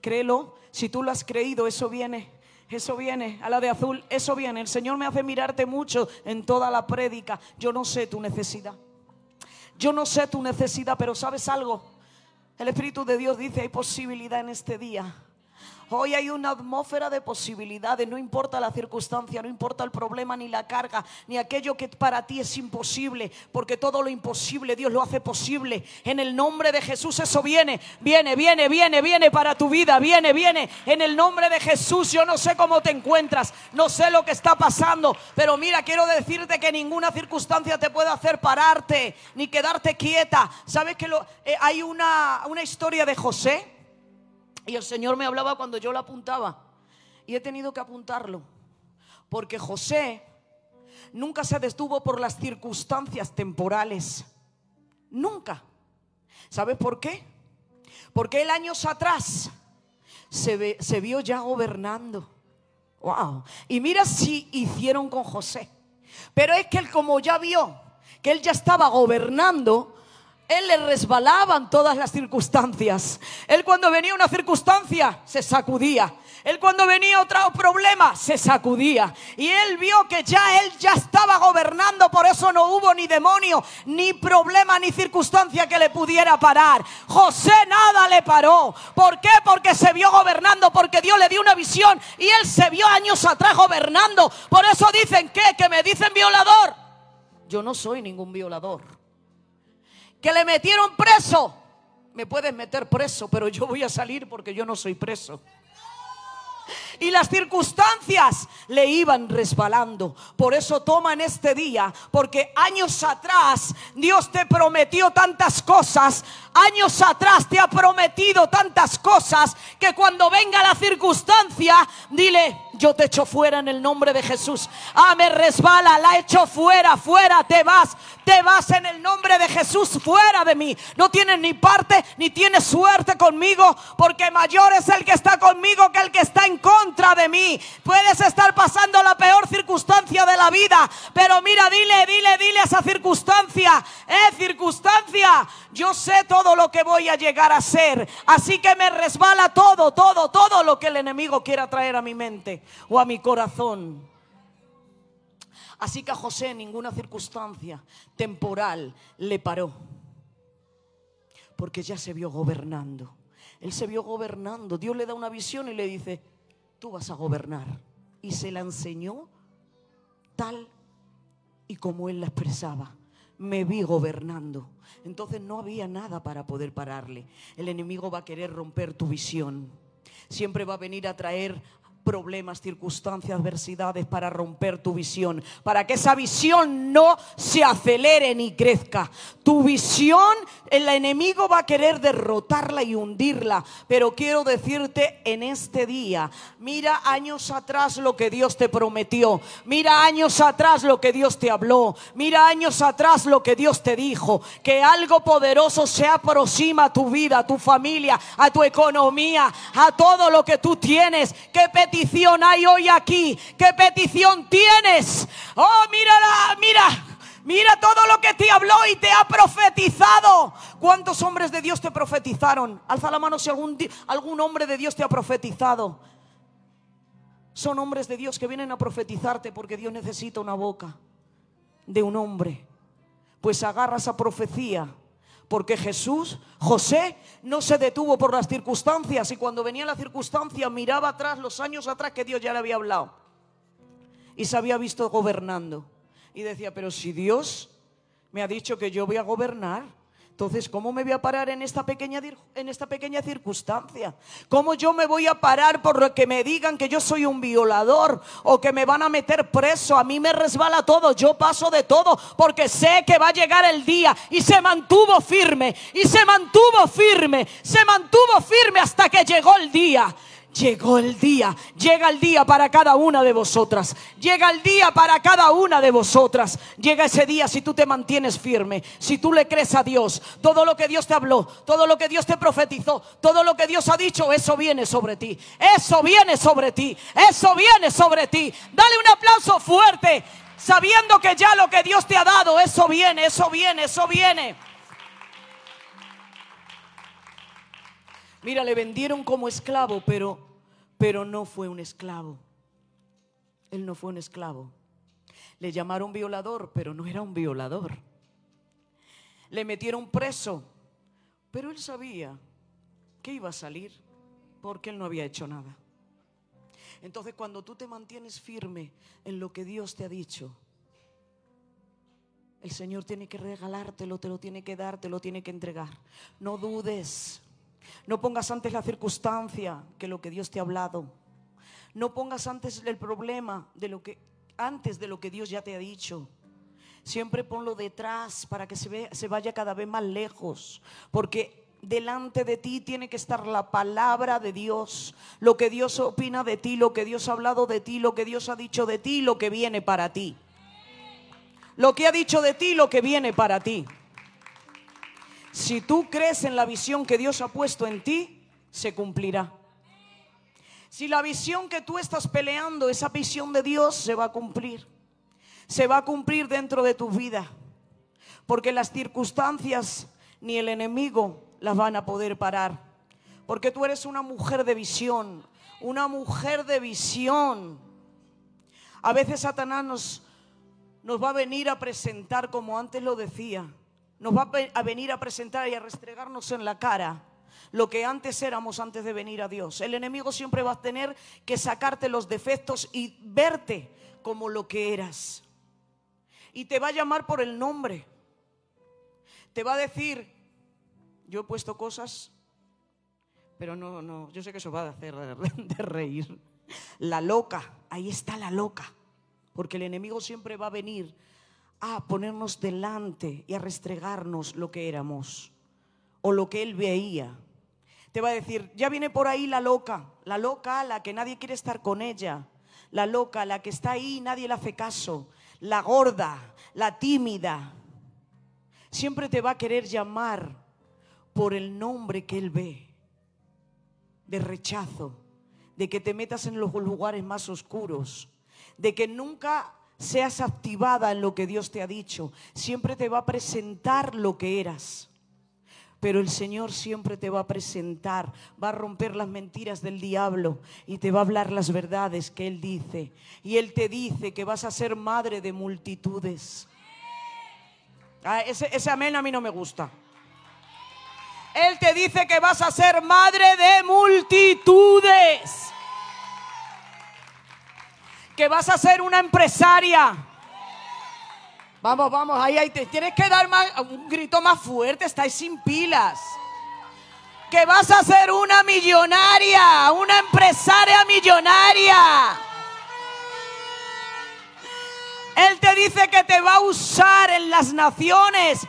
Créelo, si tú lo has creído, eso viene. Eso viene, a la de azul, eso viene. El Señor me hace mirarte mucho en toda la prédica. Yo no sé tu necesidad. Yo no sé tu necesidad, pero ¿sabes algo? El Espíritu de Dios dice, hay posibilidad en este día Hoy hay una atmósfera de posibilidades, no importa la circunstancia, no importa el problema ni la carga, ni aquello que para ti es imposible, porque todo lo imposible Dios lo hace posible. En el nombre de Jesús eso viene, viene, viene, viene, viene para tu vida, viene, viene. En el nombre de Jesús yo no sé cómo te encuentras, no sé lo que está pasando, pero mira, quiero decirte que ninguna circunstancia te puede hacer pararte ni quedarte quieta. ¿Sabes que eh, hay una, una historia de José? Y el Señor me hablaba cuando yo lo apuntaba. Y he tenido que apuntarlo. Porque José nunca se detuvo por las circunstancias temporales. Nunca. ¿Sabes por qué? Porque él años atrás se, se vio ya gobernando. Wow. Y mira si hicieron con José. Pero es que él como ya vio que él ya estaba gobernando, él le resbalaban todas las circunstancias. Él cuando venía una circunstancia se sacudía. Él cuando venía otro problema se sacudía. Y él vio que ya él ya estaba gobernando, por eso no hubo ni demonio, ni problema, ni circunstancia que le pudiera parar. José nada le paró. ¿Por qué? Porque se vio gobernando, porque Dios le dio una visión y él se vio años atrás gobernando. Por eso dicen que, que me dicen violador. Yo no soy ningún violador que le metieron preso. Me puedes meter preso, pero yo voy a salir porque yo no soy preso y las circunstancias le iban resbalando. Por eso toma en este día, porque años atrás Dios te prometió tantas cosas, años atrás te ha prometido tantas cosas, que cuando venga la circunstancia, dile, yo te echo fuera en el nombre de Jesús. Ah, me resbala, la echo fuera, fuera, te vas, te vas en el nombre de Jesús, fuera de mí. No tienes ni parte ni tienes suerte conmigo, porque mayor es el que está conmigo que el que está en contra de mí. Puedes estar pasando la peor circunstancia de la vida, pero mira, dile, dile, dile a esa circunstancia, eh, circunstancia, yo sé todo lo que voy a llegar a ser, así que me resbala todo, todo, todo lo que el enemigo quiera traer a mi mente o a mi corazón. Así que a José ninguna circunstancia temporal le paró, porque ya se vio gobernando. Él se vio gobernando. Dios le da una visión y le dice, tú vas a gobernar. Y se la enseñó tal y como él la expresaba. Me vi gobernando. Entonces no había nada para poder pararle. El enemigo va a querer romper tu visión. Siempre va a venir a traer problemas, circunstancias, adversidades para romper tu visión, para que esa visión no se acelere ni crezca. Tu visión, el enemigo va a querer derrotarla y hundirla, pero quiero decirte en este día, mira años atrás lo que Dios te prometió, mira años atrás lo que Dios te habló, mira años atrás lo que Dios te dijo, que algo poderoso se aproxima a tu vida, a tu familia, a tu economía, a todo lo que tú tienes, petición hay hoy aquí? ¿Qué petición tienes? Oh, mírala, mira. Mira todo lo que te habló y te ha profetizado. ¿Cuántos hombres de Dios te profetizaron? Alza la mano si algún, algún hombre de Dios te ha profetizado. Son hombres de Dios que vienen a profetizarte porque Dios necesita una boca de un hombre. Pues agarra esa profecía porque Jesús, José, no se detuvo por las circunstancias y cuando venía la circunstancia miraba atrás, los años atrás que Dios ya le había hablado. Y se había visto gobernando. Y decía, pero si Dios me ha dicho que yo voy a gobernar, entonces, ¿cómo me voy a parar en esta pequeña, en esta pequeña circunstancia? ¿Cómo yo me voy a parar por lo que me digan que yo soy un violador o que me van a meter preso? A mí me resbala todo, yo paso de todo porque sé que va a llegar el día y se mantuvo firme y se mantuvo firme, se mantuvo firme hasta que llegó el día. Llegó el día, llega el día para cada una de vosotras, llega el día para cada una de vosotras, llega ese día si tú te mantienes firme, si tú le crees a Dios, todo lo que Dios te habló, todo lo que Dios te profetizó, todo lo que Dios ha dicho, eso viene sobre ti, eso viene sobre ti, eso viene sobre ti. Dale un aplauso fuerte, sabiendo que ya lo que Dios te ha dado, eso viene, eso viene, eso viene. Mira, le vendieron como esclavo, pero pero no fue un esclavo. Él no fue un esclavo. Le llamaron violador, pero no era un violador. Le metieron preso, pero él sabía que iba a salir porque él no había hecho nada. Entonces cuando tú te mantienes firme en lo que Dios te ha dicho, el Señor tiene que regalártelo, te lo tiene que dar, te lo tiene que entregar. No dudes. No pongas antes la circunstancia que lo que Dios te ha hablado. No pongas antes el problema de lo que antes de lo que Dios ya te ha dicho. Siempre ponlo detrás para que se, se vaya cada vez más lejos, porque delante de ti tiene que estar la palabra de Dios, lo que Dios opina de ti, lo que Dios ha hablado de ti, lo que Dios ha dicho de ti, lo que viene para ti. Lo que ha dicho de ti, lo que viene para ti. Si tú crees en la visión que Dios ha puesto en ti, se cumplirá. Si la visión que tú estás peleando, esa visión de Dios, se va a cumplir. Se va a cumplir dentro de tu vida. Porque las circunstancias ni el enemigo las van a poder parar. Porque tú eres una mujer de visión, una mujer de visión. A veces Satanás nos, nos va a venir a presentar, como antes lo decía, nos va a venir a presentar y a restregarnos en la cara lo que antes éramos antes de venir a Dios. El enemigo siempre va a tener que sacarte los defectos y verte como lo que eras. Y te va a llamar por el nombre. Te va a decir, yo he puesto cosas, pero no, no, yo sé que eso va a hacer de <laughs> reír. La loca, ahí está la loca. Porque el enemigo siempre va a venir a ponernos delante y a restregarnos lo que éramos o lo que él veía. Te va a decir, ya viene por ahí la loca, la loca, la que nadie quiere estar con ella, la loca, la que está ahí y nadie le hace caso, la gorda, la tímida. Siempre te va a querer llamar por el nombre que él ve, de rechazo, de que te metas en los lugares más oscuros, de que nunca seas activada en lo que Dios te ha dicho. Siempre te va a presentar lo que eras. Pero el Señor siempre te va a presentar, va a romper las mentiras del diablo y te va a hablar las verdades que Él dice. Y Él te dice que vas a ser madre de multitudes. Ah, ese, ese amén a mí no me gusta. Él te dice que vas a ser madre de multitudes que vas a ser una empresaria. Vamos, vamos, ahí, ahí te tienes que dar un grito más fuerte, estáis sin pilas. Que vas a ser una millonaria, una empresaria millonaria. Él te dice que te va a usar en las naciones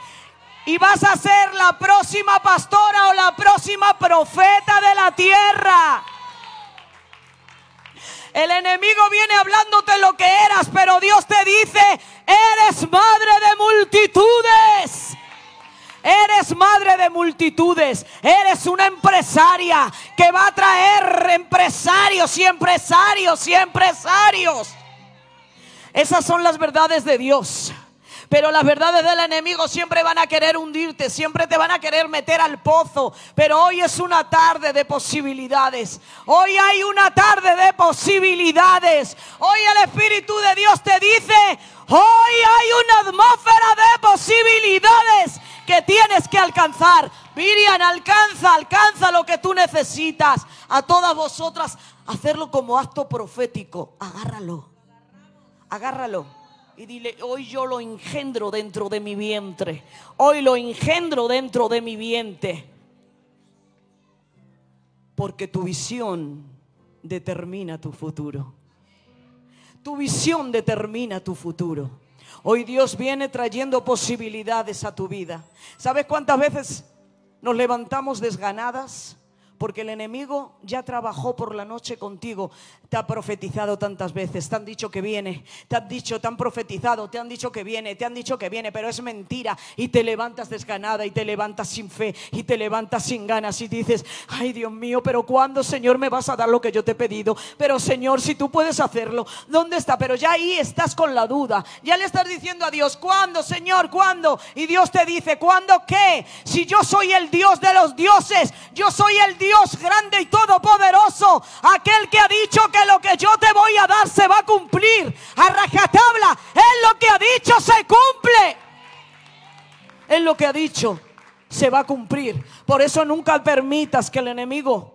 y vas a ser la próxima pastora o la próxima profeta de la tierra. El enemigo viene hablándote lo que eras, pero Dios te dice, eres madre de multitudes. Eres madre de multitudes. Eres una empresaria que va a traer empresarios y empresarios y empresarios. Esas son las verdades de Dios. Pero las verdades del enemigo siempre van a querer hundirte, siempre te van a querer meter al pozo. Pero hoy es una tarde de posibilidades. Hoy hay una tarde de posibilidades. Hoy el Espíritu de Dios te dice, hoy hay una atmósfera de posibilidades que tienes que alcanzar. Miriam, alcanza, alcanza lo que tú necesitas. A todas vosotras, hacerlo como acto profético. Agárralo. Agárralo y dile, hoy yo lo engendro dentro de mi vientre. Hoy lo engendro dentro de mi vientre. Porque tu visión determina tu futuro. Tu visión determina tu futuro. Hoy Dios viene trayendo posibilidades a tu vida. ¿Sabes cuántas veces nos levantamos desganadas? Porque el enemigo ya trabajó por la noche contigo. Te ha profetizado tantas veces. Te han dicho que viene. Te han dicho, te han profetizado. Te han dicho que viene. Te han dicho que viene. Pero es mentira. Y te levantas desganada. Y te levantas sin fe. Y te levantas sin ganas. Y dices, ay Dios mío, pero ¿cuándo Señor me vas a dar lo que yo te he pedido? Pero Señor, si tú puedes hacerlo, ¿dónde está? Pero ya ahí estás con la duda. Ya le estás diciendo a Dios, ¿cuándo Señor? ¿Cuándo? Y Dios te dice, ¿cuándo qué? Si yo soy el Dios de los dioses. Yo soy el Dios Dios grande y todopoderoso, aquel que ha dicho que lo que yo te voy a dar se va a cumplir. A rajatabla, Él lo que ha dicho se cumple. Él lo que ha dicho se va a cumplir. Por eso nunca permitas que el enemigo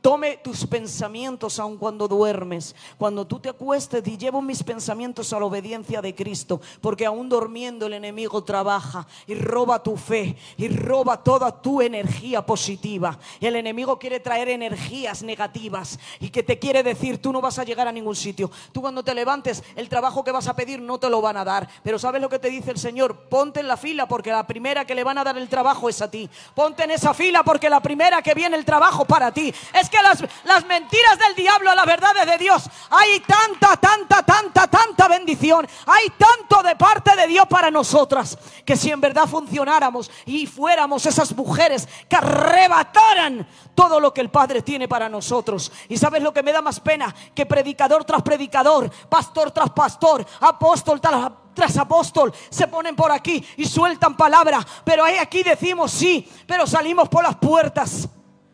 Tome tus pensamientos aun cuando duermes. Cuando tú te acuestes y llevo mis pensamientos a la obediencia de Cristo. Porque aún durmiendo el enemigo trabaja y roba tu fe y roba toda tu energía positiva. El enemigo quiere traer energías negativas y que te quiere decir tú no vas a llegar a ningún sitio. Tú cuando te levantes el trabajo que vas a pedir no te lo van a dar. Pero ¿sabes lo que te dice el Señor? Ponte en la fila porque la primera que le van a dar el trabajo es a ti. Ponte en esa fila porque la primera que viene el trabajo para ti. Es que las, mentiras del diablo, las verdades de Dios, hay tanta, tanta, tanta, tanta bendición, hay tanto de parte de Dios para nosotras, que si en verdad funcionáramos y fuéramos esas mujeres que arrebataran todo lo que el Padre tiene para nosotros. Y sabes lo que me da más pena, que predicador tras predicador, pastor tras pastor, apóstol tras tras apóstol se ponen por aquí y sueltan palabra, pero ahí aquí decimos sí, pero salimos por las puertas.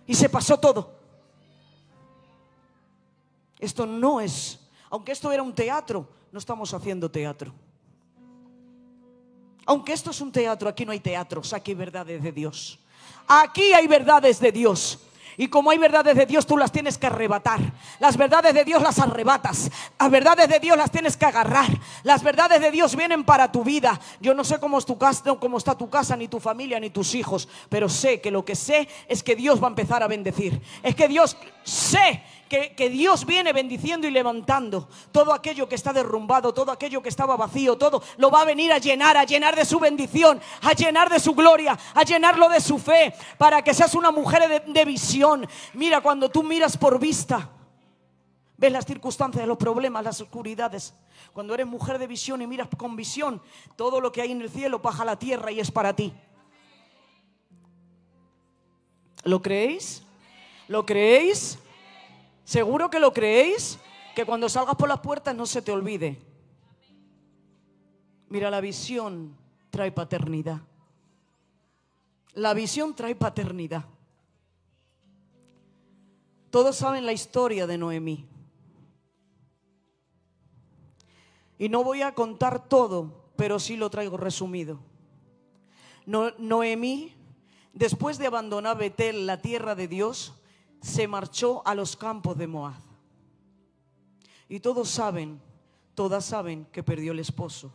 Y se pasó todo. Esto no es, aunque esto era un teatro, no estamos haciendo teatro. Aunque esto es un teatro, aquí no hay teatros, aquí hay verdades de Dios. Aquí hay verdades de Dios. Y como hay verdades de Dios, tú las tienes que arrebatar. Las verdades de Dios las arrebatas. Las verdades de Dios las tienes que agarrar. Las verdades de Dios vienen para tu vida. Yo no sé cómo, es tu casa, cómo está tu casa, ni tu familia, ni tus hijos. Pero sé que lo que sé es que Dios va a empezar a bendecir. Es que Dios sé que, Dios viene bendiciendo y levantando todo aquello que está derrumbado, todo aquello que estaba vacío, todo lo va a venir a llenar, a llenar de su bendición, a llenar de su gloria, a llenarlo de su fe, para que seas una mujer de, de visión. Mira, cuando tú miras por vista, ves las circunstancias, los problemas, las oscuridades. Cuando eres mujer de visión y miras con visión, todo lo que hay en el cielo baja a la tierra y es para ti. ¿Lo creéis? ¿Lo creéis? ¿Seguro que lo creéis? Que cuando salgas por las puertas no se te olvide. Mira, la visión trae paternidad. La visión trae paternidad. Todos saben la historia de Noemí. Y no voy a contar todo, pero sí lo traigo resumido. Noemí, después de abandonar Betel, la tierra de Dios, se marchó a los campos de Moab. Y todos saben, todas saben que perdió el esposo.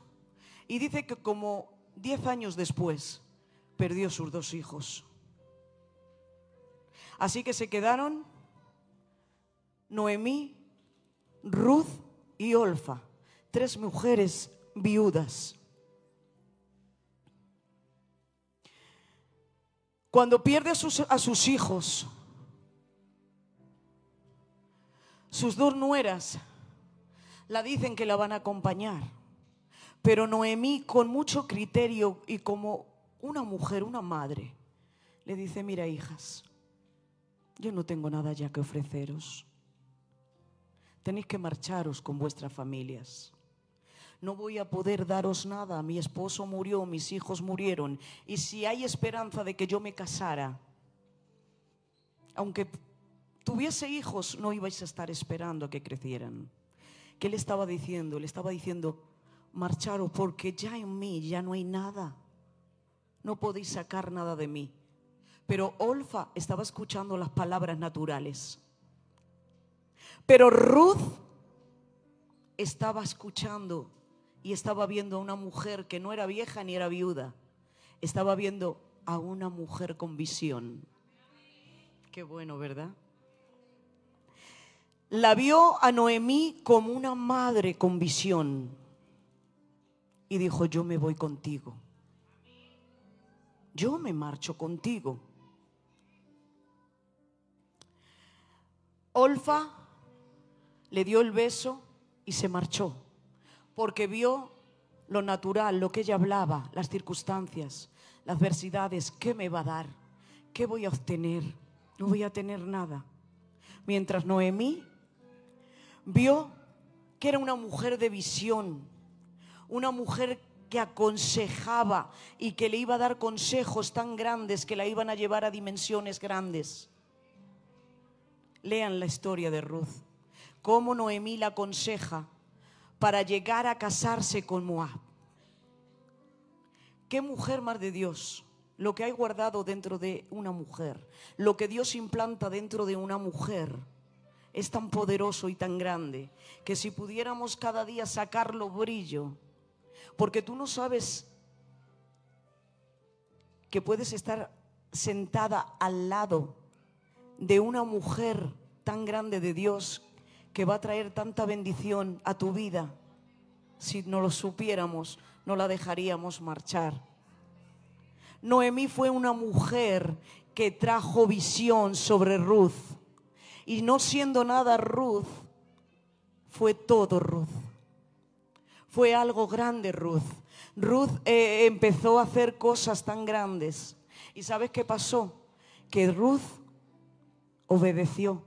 Y dice que como diez años después perdió sus dos hijos. Así que se quedaron Noemí, Ruth y Olfa, tres mujeres viudas. Cuando pierde a sus, a sus hijos, Sus dos nueras la dicen que la van a acompañar. Pero Noemí, con mucho criterio y como una mujer, una madre, le dice, mira hijas, yo no tengo nada ya que ofreceros. Tenéis que marcharos con vuestras familias. No voy a poder daros nada. Mi esposo murió, mis hijos murieron. Y si hay esperanza de que yo me casara, aunque tuviese hijos, no ibais a estar esperando a que crecieran. ¿Qué le estaba diciendo? Le estaba diciendo, marcharos porque ya en mí ya no hay nada. No podéis sacar nada de mí. Pero Olfa estaba escuchando las palabras naturales. Pero Ruth estaba escuchando y estaba viendo a una mujer que no era vieja ni era viuda. Estaba viendo a una mujer con visión. Qué bueno, ¿verdad? La vio a Noemí como una madre con visión y dijo, yo me voy contigo. Yo me marcho contigo. Olfa le dio el beso y se marchó, porque vio lo natural, lo que ella hablaba, las circunstancias, las adversidades, ¿qué me va a dar? ¿Qué voy a obtener? No voy a tener nada. Mientras Noemí vio que era una mujer de visión, una mujer que aconsejaba y que le iba a dar consejos tan grandes que la iban a llevar a dimensiones grandes. Lean la historia de Ruth. Cómo Noemí la aconseja para llegar a casarse con Moab. Qué mujer más de Dios. Lo que hay guardado dentro de una mujer, lo que Dios implanta dentro de una mujer, es tan poderoso y tan grande que si pudiéramos cada día sacarlo brillo, porque tú no sabes que puedes estar sentada al lado de una mujer tan grande de Dios que va a traer tanta bendición a tu vida. Si no lo supiéramos, no la dejaríamos marchar. Noemí fue una mujer que trajo visión sobre Ruth. Y no siendo nada Ruth, fue todo Ruth. Fue algo grande Ruth. Ruth eh, empezó a hacer cosas tan grandes. ¿Y sabes qué pasó? Que Ruth obedeció.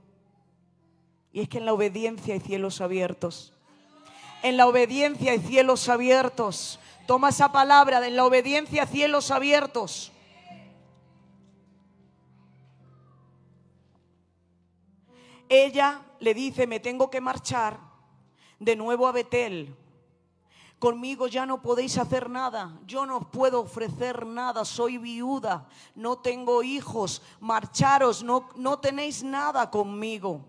Y es que en la obediencia hay cielos abiertos. En la obediencia hay cielos abiertos. Toma esa palabra, en la obediencia cielos abiertos. Ella le dice, me tengo que marchar de nuevo a Betel. Conmigo ya no podéis hacer nada, yo no puedo ofrecer nada, soy viuda, no tengo hijos, marcharos, no, no tenéis nada conmigo.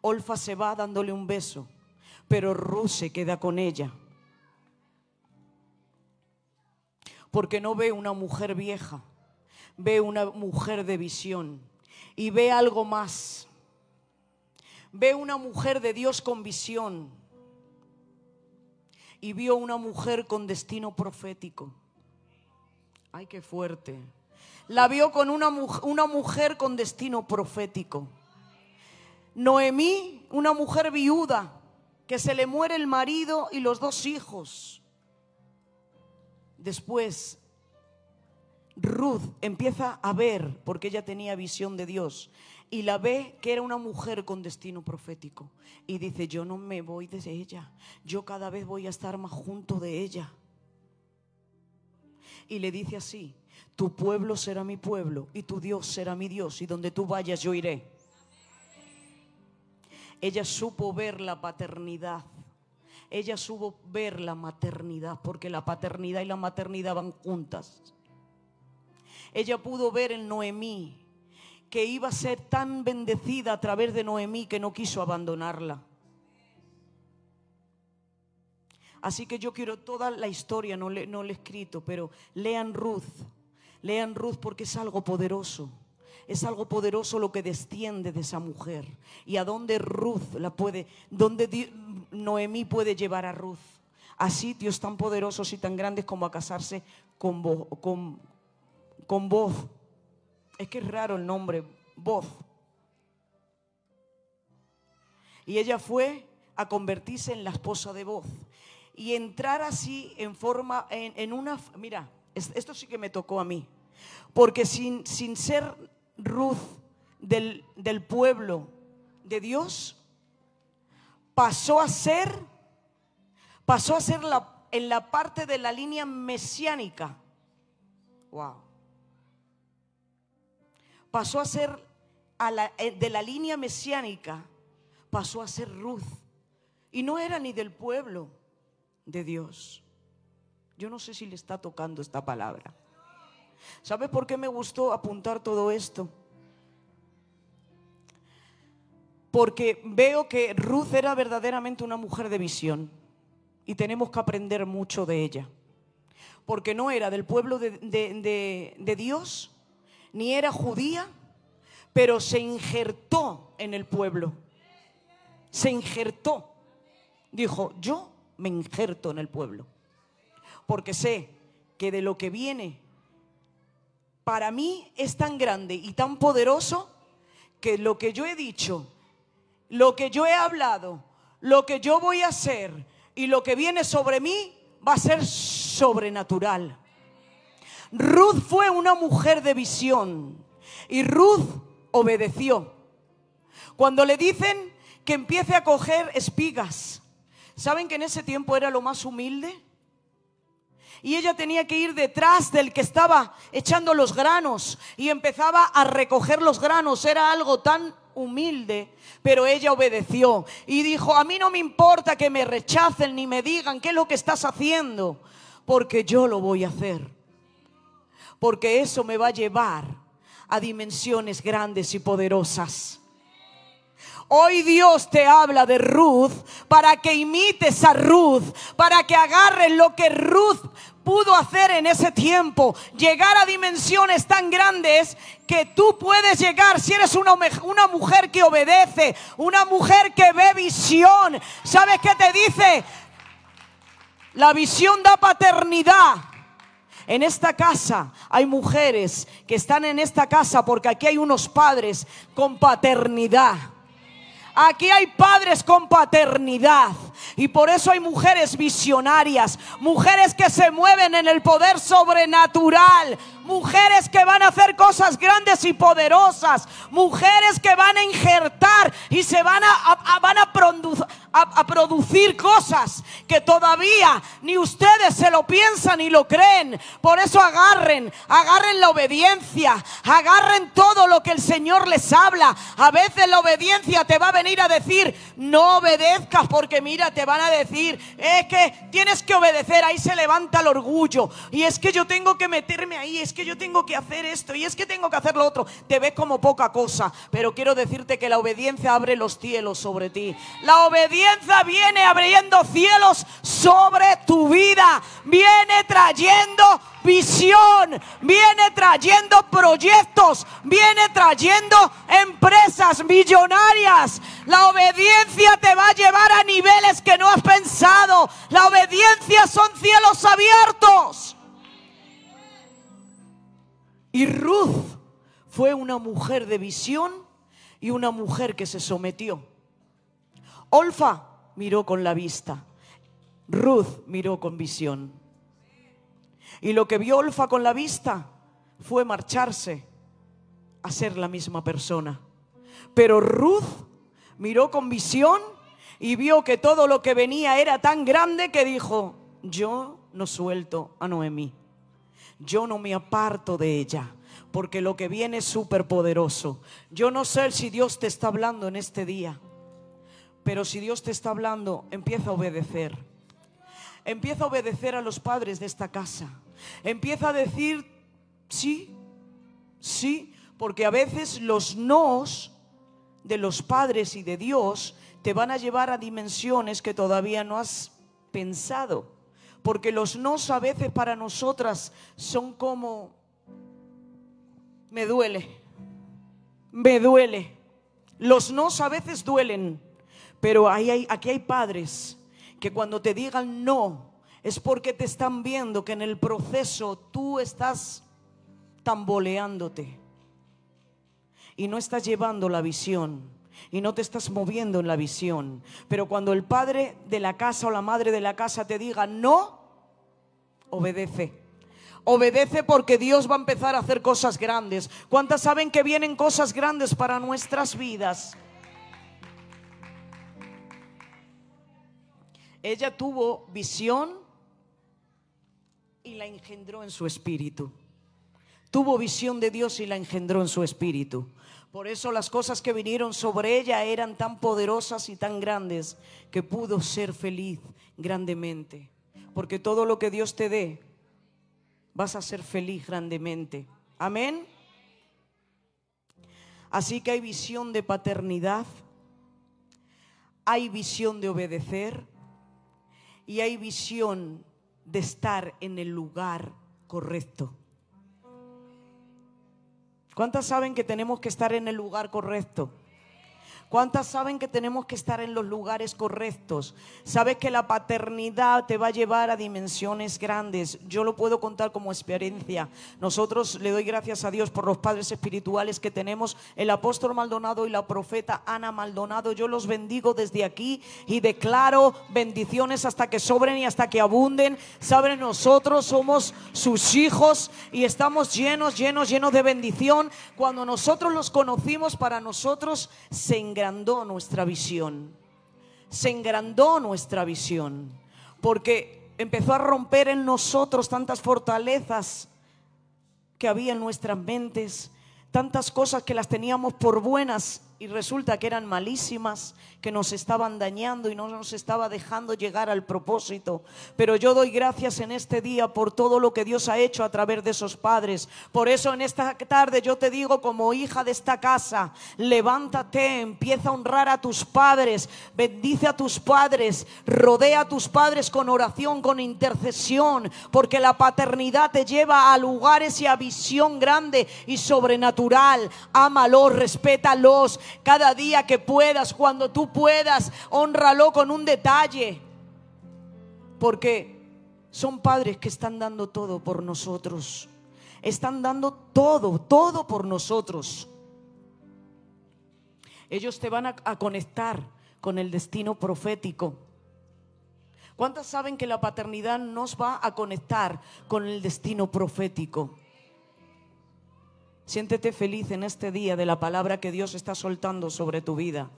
Olfa se va dándole un beso, pero Ruth se queda con ella. Porque no ve una mujer vieja, ve una mujer de visión y ve algo más. Ve una mujer de Dios con visión y vio una mujer con destino profético. Ay, qué fuerte. La vio con una, una mujer con destino profético. Noemí, una mujer viuda, que se le muere el marido y los dos hijos. Después, Ruth empieza a ver, porque ella tenía visión de Dios, y la ve que era una mujer con destino profético. Y dice, yo no me voy de ella, yo cada vez voy a estar más junto de ella. Y le dice así, tu pueblo será mi pueblo y tu Dios será mi Dios, y donde tú vayas yo iré. Ella supo ver la paternidad. Ella supo ver la maternidad, porque la paternidad y la maternidad van juntas. Ella pudo ver en Noemí que iba a ser tan bendecida a través de Noemí que no quiso abandonarla. Así que yo quiero toda la historia, no le, no le he escrito, pero lean Ruth, lean Ruth porque es algo poderoso. Es algo poderoso lo que desciende de esa mujer. Y a dónde Ruth la puede, dónde Noemí puede llevar a Ruth. A sitios tan poderosos y tan grandes como a casarse con, con, con voz. Es que es raro el nombre, voz. Y ella fue a convertirse en la esposa de voz. Y entrar así en forma, en, una... Mira, esto sí que me tocó a mí. Porque sin, sin ser Ruth del, del pueblo de Dios, pasó a ser, pasó a ser la, en la parte de la línea mesiánica. Wow. Pasó a ser eh, de la línea mesiánica, pasó a ser Ruth. Y no era ni del pueblo de Dios. Yo no sé si le está tocando esta palabra. ¿Sabe por qué me gustó apuntar todo esto? Porque veo que Ruth era verdaderamente una mujer de visión y tenemos que aprender mucho de ella. Porque no era del pueblo de Dios, ni era judía, pero se injertó en el pueblo. Se injertó. Dijo, yo me injerto en el pueblo. Porque sé que de lo que viene para mí es tan grande y tan poderoso que lo que yo he dicho, lo que yo he hablado, lo que yo voy a hacer y lo que viene sobre mí va a ser sobrenatural. Ruth fue una mujer de visión y Ruth obedeció. Cuando le dicen que empiece a coger espigas, ¿saben que en ese tiempo era lo más humilde? Y ella tenía que ir detrás del que estaba echando los granos y empezaba a recoger los granos. Era algo tan humilde, pero ella obedeció y dijo, a mí no me importa que me rechacen ni me digan qué es lo que estás haciendo, porque yo lo voy a hacer. Porque eso me va a llevar a dimensiones grandes y poderosas. Hoy Dios te habla de Ruth para que imites a Ruth, para que agarres lo que Ruth pudo hacer en ese tiempo, llegar a dimensiones tan grandes que tú puedes llegar si eres una, una mujer que obedece, una mujer que ve visión. ¿Sabes qué te dice? La visión da paternidad. En esta casa hay mujeres que están en esta casa porque aquí hay unos padres con paternidad. Aquí hay padres con paternidad. Y por eso hay mujeres visionarias, mujeres que se mueven en el poder sobrenatural, mujeres que van a hacer cosas grandes y poderosas, mujeres que van a injertar y se van a, van a, producir cosas que todavía ni ustedes se lo piensan ni lo creen. Por eso agarren, agarren la obediencia, agarren todo lo que el Señor les habla. A veces la obediencia te va a venir a decir, no obedezcas porque mira, te van a decir, es que tienes que obedecer, ahí se levanta el orgullo. Y es que yo tengo que meterme ahí, es que yo tengo que hacer esto y es que tengo que hacer lo otro. Te ves como poca cosa, pero quiero decirte que la obediencia abre los cielos sobre ti. La obediencia viene abriendo cielos sobre tu vida, viene trayendo visión, viene trayendo proyectos, viene trayendo empresas millonarias. La obediencia te va a llevar a niveles que no has pensado. La obediencia son cielos abiertos. Y Ruth fue una mujer de visión y una mujer que se sometió. Olfa miró con la vista. Ruth miró con visión. Y lo que vio Olfa con la vista fue marcharse a ser la misma persona. Pero Ruth miró con visión y vio que todo lo que venía era tan grande que dijo, yo no suelto a Noemí. Yo no me aparto de ella, porque lo que viene es súper poderoso. Yo no sé si Dios te está hablando en este día. Pero si Dios te está hablando, empieza a obedecer. Empieza a obedecer a los padres de esta casa. Empieza a decir sí, sí, porque a veces los nos de los padres y de Dios te van a llevar a dimensiones que todavía no has pensado. Porque los nos a veces para nosotras son como, me duele, me duele. Los nos a veces duelen. Pero hay, aquí hay padres que cuando te digan no, es porque te están viendo que en el proceso tú estás tamboleándote y no estás llevando la visión y no te estás moviendo en la visión. Pero cuando el padre de la casa o la madre de la casa te diga no, obedece. Obedece porque Dios va a empezar a hacer cosas grandes. ¿Cuántas saben que vienen cosas grandes para nuestras vidas? Ella tuvo visión y la engendró en su espíritu. Tuvo visión de Dios y la engendró en su espíritu. Por eso las cosas que vinieron sobre ella eran tan poderosas y tan grandes que pudo ser feliz grandemente. Porque todo lo que Dios te dé, vas a ser feliz grandemente. Amén. Así que hay visión de paternidad, hay visión de obedecer, y hay visión de estar en el lugar correcto. ¿Cuántas saben que tenemos que estar en el lugar correcto? ¿Cuántas saben que tenemos que estar en los lugares correctos? Sabes que la paternidad te va a llevar a dimensiones grandes. Yo lo puedo contar como experiencia. Nosotros le doy gracias a Dios por los padres espirituales que tenemos, el apóstol Maldonado y la profeta Ana Maldonado. Yo los bendigo desde aquí y declaro bendiciones hasta que sobren y hasta que abunden. Saben, nosotros somos sus hijos y estamos llenos, llenos, llenos de bendición. Cuando nosotros los conocimos, para nosotros se engrandó nuestra visión. Se engrandó nuestra visión. Porque empezó a romper en nosotros tantas fortalezas que había en nuestras mentes, tantas cosas que las teníamos por buenas y resulta que eran malísimas, que nos estaban dañando y no nos estaba dejando llegar al propósito. Pero yo doy gracias en este día por todo lo que Dios ha hecho a través de esos padres. Por eso en esta tarde yo te digo como hija de esta casa, levántate, empieza a honrar a tus padres, bendice a tus padres, rodea a tus padres con oración, con intercesión, porque la paternidad te lleva a lugares y a visión grande y sobrenatural. Ámalos, respétalos, cada día que puedas, cuando tú puedas, honralo con un detalle. Porque son padres que están dando todo por nosotros. Están dando todo, todo por nosotros. Ellos te van a, a conectar con el destino profético. ¿Cuántas saben que la paternidad nos va a conectar con el destino profético? Siéntete feliz en este día de la palabra que Dios está soltando sobre tu vida.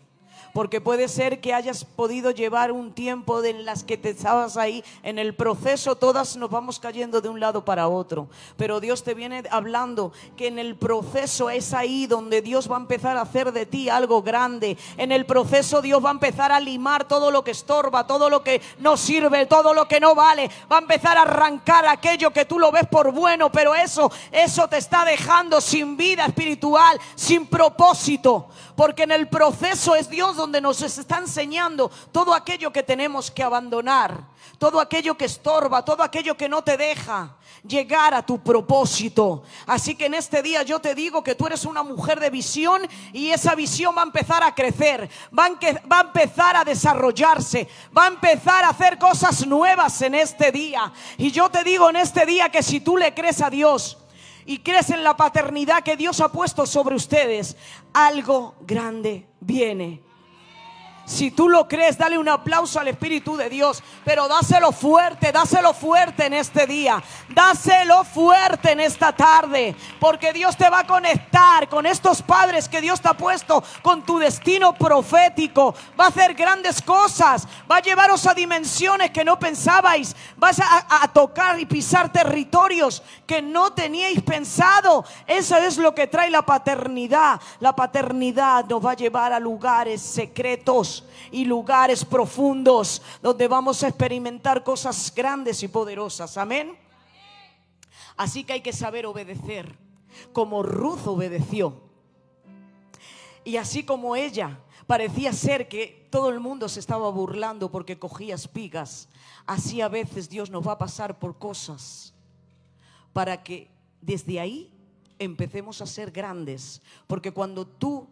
Porque puede ser que hayas podido llevar un tiempo en las que te estabas ahí en el proceso, todas nos vamos cayendo de un lado para otro. Pero Dios te viene hablando que en el proceso es ahí donde Dios va a empezar a hacer de ti algo grande. En el proceso Dios va a empezar a limar todo lo que estorba, todo lo que no sirve, todo lo que no vale. Va a empezar a arrancar aquello que tú lo ves por bueno, pero eso, eso te está dejando sin vida espiritual, sin propósito. Porque en el proceso es Dios donde nos está enseñando todo aquello que tenemos que abandonar, todo aquello que estorba, todo aquello que no te deja llegar a tu propósito. Así que en este día yo te digo que tú eres una mujer de visión y esa visión va a empezar a crecer, va a, empezar a desarrollarse, va a empezar a hacer cosas nuevas en este día. Y yo te digo en este día que si tú le crees a Dios, y crees en la paternidad que Dios ha puesto sobre ustedes, algo grande viene. Si tú lo crees, dale un aplauso al Espíritu de Dios, pero dáselo fuerte, dáselo fuerte en este día, dáselo fuerte en esta tarde, porque Dios te va a conectar con estos padres que Dios te ha puesto, con tu destino profético, va a hacer grandes cosas, va a llevaros a dimensiones que no pensabais, vas a, tocar y pisar territorios que no teníais pensado. Eso es lo que trae la paternidad. La paternidad nos va a llevar a lugares secretos y lugares profundos donde vamos a experimentar cosas grandes y poderosas. Amén. Así que hay que saber obedecer, como Ruth obedeció. Y así como ella parecía ser que todo el mundo se estaba burlando porque cogía espigas, así a veces Dios nos va a pasar por cosas para que desde ahí empecemos a ser grandes. Porque cuando tú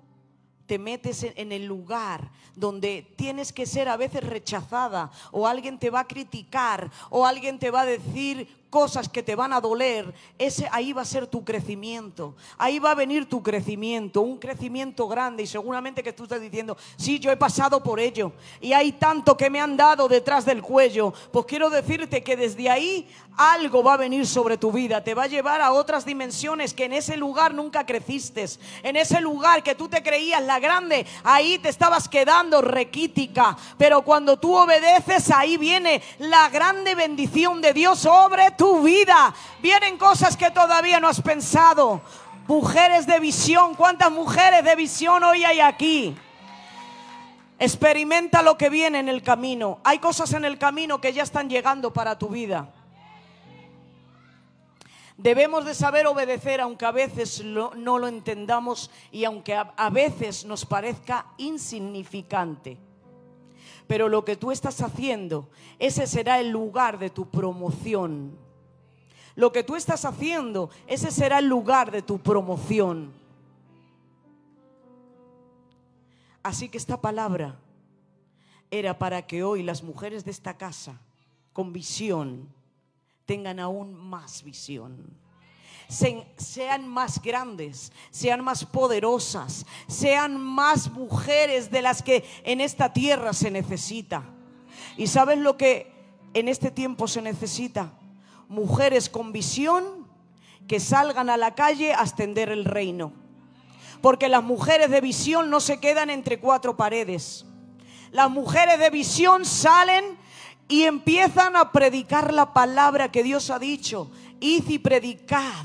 te metes en el lugar donde tienes que ser a veces rechazada o alguien te va a criticar o alguien te va a decir cosas que te van a doler, ese ahí va a ser tu crecimiento. Ahí va a venir tu crecimiento, un crecimiento grande y seguramente que tú estás diciendo, "Sí, yo he pasado por ello y hay tanto que me han dado detrás del cuello." Pues quiero decirte que desde ahí algo va a venir sobre tu vida, te va a llevar a otras dimensiones que en ese lugar nunca creciste. En ese lugar que tú te creías la grande, ahí te estabas quedando requítica, pero cuando tú obedeces, ahí viene la grande bendición de Dios sobre tu vida. Vienen cosas que todavía no has pensado. Mujeres de visión, ¿cuántas mujeres de visión hoy hay aquí? Experimenta lo que viene en el camino. Hay cosas en el camino que ya están llegando para tu vida. Debemos de saber obedecer aunque a veces no lo entendamos y aunque a veces nos parezca insignificante. Pero lo que tú estás haciendo, ese será el lugar de tu promoción. Lo que tú estás haciendo, ese será el lugar de tu promoción. Así que esta palabra era para que hoy las mujeres de esta casa, con visión, tengan aún más visión. sean más grandes, sean más poderosas, sean más mujeres de las que en esta tierra se necesita. ¿Y sabes lo que en este tiempo se necesita? Mujeres con visión que salgan a la calle a extender el reino. Porque las mujeres de visión no se quedan entre cuatro paredes. Las mujeres de visión salen y empiezan a predicar la palabra que Dios ha dicho. Id y predicad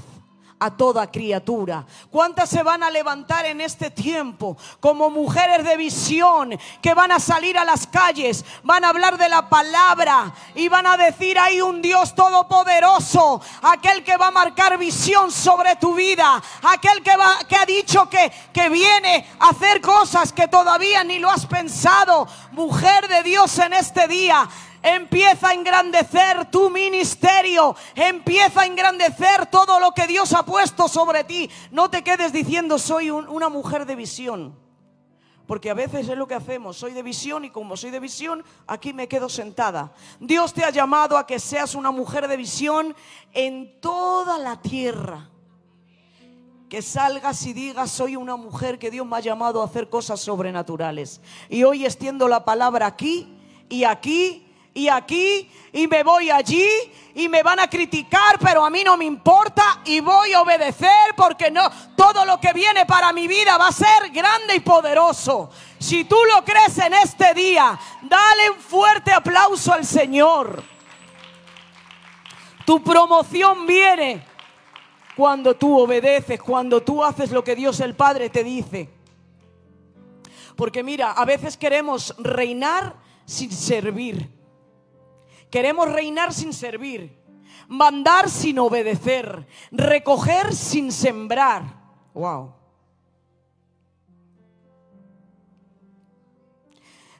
a toda criatura. ¿Cuántas se van a levantar en este tiempo como mujeres de visión que van a salir a las calles, van a hablar de la palabra y van a decir hay un Dios todopoderoso, aquel que va a marcar visión sobre tu vida, aquel que, va, que ha dicho que, que viene a hacer cosas que todavía ni lo has pensado, mujer de Dios en este día? Empieza a engrandecer tu ministerio. Empieza a engrandecer todo lo que Dios ha puesto sobre ti. No te quedes diciendo soy una mujer de visión. Porque a veces es lo que hacemos. Soy de visión y como soy de visión, aquí me quedo sentada. Dios te ha llamado a que seas una mujer de visión en toda la tierra. Que salgas y digas, soy una mujer que Dios me ha llamado a hacer cosas sobrenaturales. Y hoy extiendo la palabra aquí y aquí y aquí y me voy allí y me van a criticar, pero a mí no me importa y voy a obedecer porque no todo lo que viene para mi vida va a ser grande y poderoso. Si tú lo crees en este día, dale un fuerte aplauso al Señor. Tu promoción viene cuando tú obedeces, cuando tú haces lo que Dios el Padre te dice. Porque mira, a veces queremos reinar sin servir. Queremos reinar sin servir, mandar sin obedecer, recoger sin sembrar. Wow.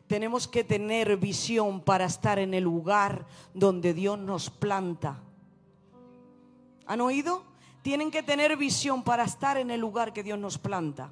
Tenemos que tener visión para estar en el lugar donde Dios nos planta. ¿Han oído? Tienen que tener visión para estar en el lugar que Dios nos planta.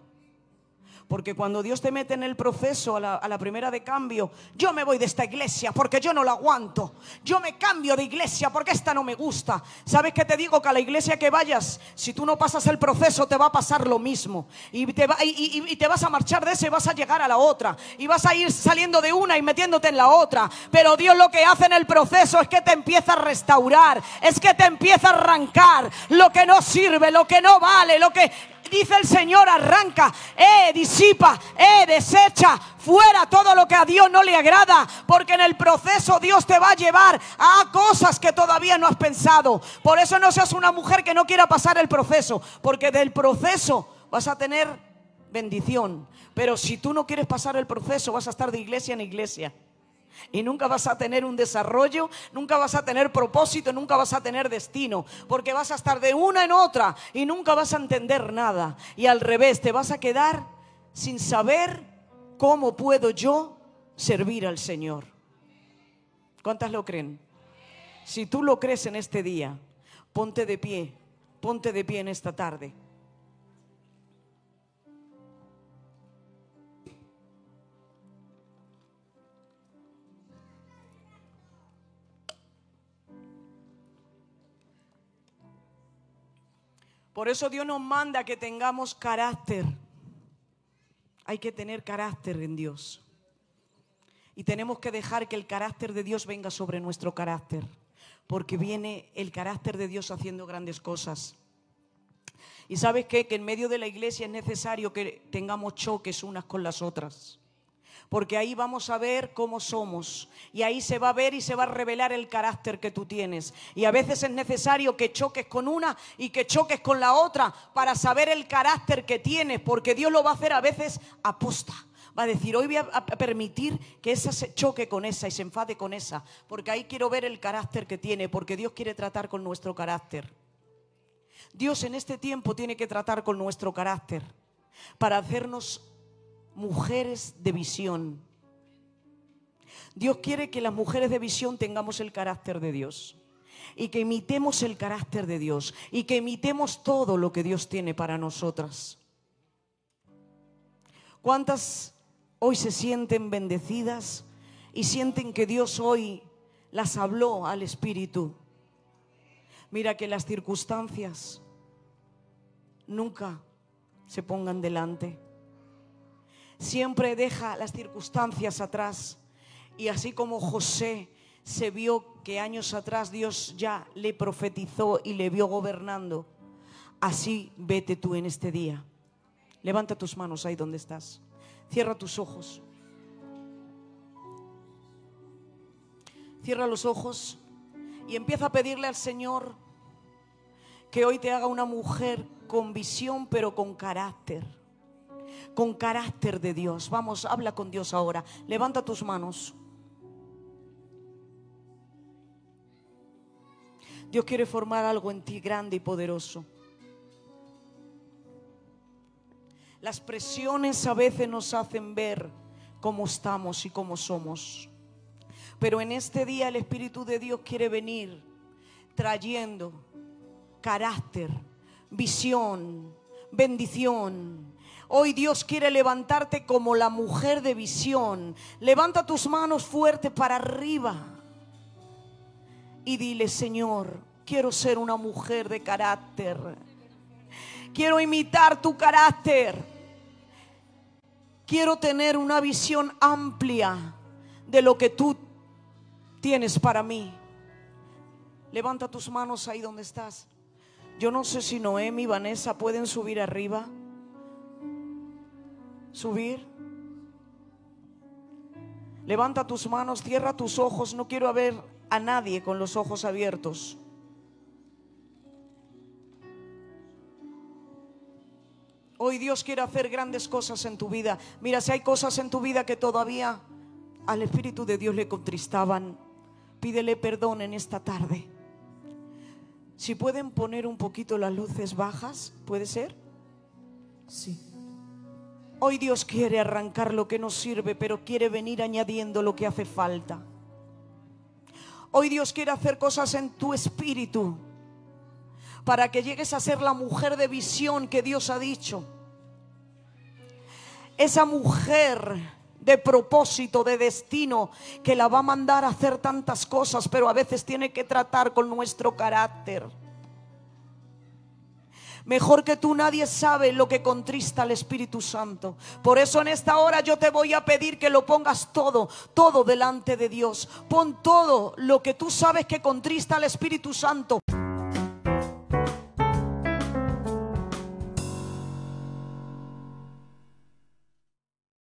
Porque cuando Dios te mete en el proceso a la, primera de cambio, yo me voy de esta iglesia porque yo no la aguanto. Yo me cambio de iglesia porque esta no me gusta. ¿Sabes qué te digo? Que a la iglesia que vayas, si tú no pasas el proceso, te va a pasar lo mismo. Y te, y te vas a marchar de ese y vas a llegar a la otra. Y vas a ir saliendo de una y metiéndote en la otra. Pero Dios lo que hace en el proceso es que te empieza a restaurar. Es que te empieza a arrancar lo que no sirve, lo que no vale, lo que dice el Señor, arranca, eh, disipa, eh, desecha, fuera todo lo que a Dios no le agrada, porque en el proceso Dios te va a llevar a cosas que todavía no has pensado. Por eso no seas una mujer que no quiera pasar el proceso, porque del proceso vas a tener bendición. Pero si tú no quieres pasar el proceso, vas a estar de iglesia en iglesia. Y nunca vas a tener un desarrollo, nunca vas a tener propósito, nunca vas a tener destino, porque vas a estar de una en otra y nunca vas a entender nada. Y al revés, te vas a quedar sin saber cómo puedo yo servir al Señor. ¿Cuántas lo creen? Si tú lo crees en este día, ponte de pie, ponte de pie en esta tarde. Por eso Dios nos manda que tengamos carácter. Hay que tener carácter en Dios. Y tenemos que dejar que el carácter de Dios venga sobre nuestro carácter. Porque viene el carácter de Dios haciendo grandes cosas. Y sabes qué? Que en medio de la iglesia es necesario que tengamos choques unas con las otras porque ahí vamos a ver cómo somos y ahí se va a ver y se va a revelar el carácter que tú tienes. Y a veces es necesario que choques con una y que choques con la otra para saber el carácter que tienes, porque Dios lo va a hacer a veces aposta. Va a decir, hoy voy a permitir que esa se choque con esa y se enfade con esa, porque ahí quiero ver el carácter que tiene, porque Dios quiere tratar con nuestro carácter. Dios en este tiempo tiene que tratar con nuestro carácter para hacernos mujeres de visión. Dios quiere que las mujeres de visión tengamos el carácter de Dios y que imitemos el carácter de Dios y que imitemos todo lo que Dios tiene para nosotras. ¿Cuántas hoy se sienten bendecidas y sienten que Dios hoy las habló al Espíritu? Mira que las circunstancias nunca se pongan delante siempre deja las circunstancias atrás. Y así como José se vio que años atrás Dios ya le profetizó y le vio gobernando, así vete tú en este día. Levanta tus manos ahí donde estás. Cierra tus ojos. Cierra los ojos y empieza a pedirle al Señor que hoy te haga una mujer con visión, pero con carácter. Con carácter de Dios. Vamos, habla con Dios ahora. Levanta tus manos. Dios quiere formar algo en ti grande y poderoso. Las presiones a veces nos hacen ver cómo estamos y cómo somos. Pero en este día el Espíritu de Dios quiere venir trayendo carácter, visión, bendición. Hoy Dios quiere levantarte como la mujer de visión. Levanta tus manos fuerte para arriba y dile, Señor, quiero ser una mujer de carácter. Quiero imitar tu carácter. Quiero tener una visión amplia de lo que tú tienes para mí. Levanta tus manos ahí donde estás. Yo no sé si Noemi y Vanessa pueden subir arriba. Subir. Levanta tus manos, cierra tus ojos. No quiero ver a nadie con los ojos abiertos. Hoy Dios quiere hacer grandes cosas en tu vida. Mira, si hay cosas en tu vida que todavía al Espíritu de Dios le contristaban, pídele perdón en esta tarde. Si pueden poner un poquito las luces bajas, ¿puede ser? Sí. Hoy Dios quiere arrancar lo que nos sirve, pero quiere venir añadiendo lo que hace falta. Hoy Dios quiere hacer cosas en tu espíritu para que llegues a ser la mujer de visión que Dios ha dicho. Esa mujer de propósito, de destino, que la va a mandar a hacer tantas cosas, pero a veces tiene que tratar con nuestro carácter. Mejor que tú nadie sabe lo que contrista al Espíritu Santo. Por eso en esta hora yo te voy a pedir que lo pongas todo, todo delante de Dios. Pon todo lo que tú sabes que contrista al Espíritu Santo.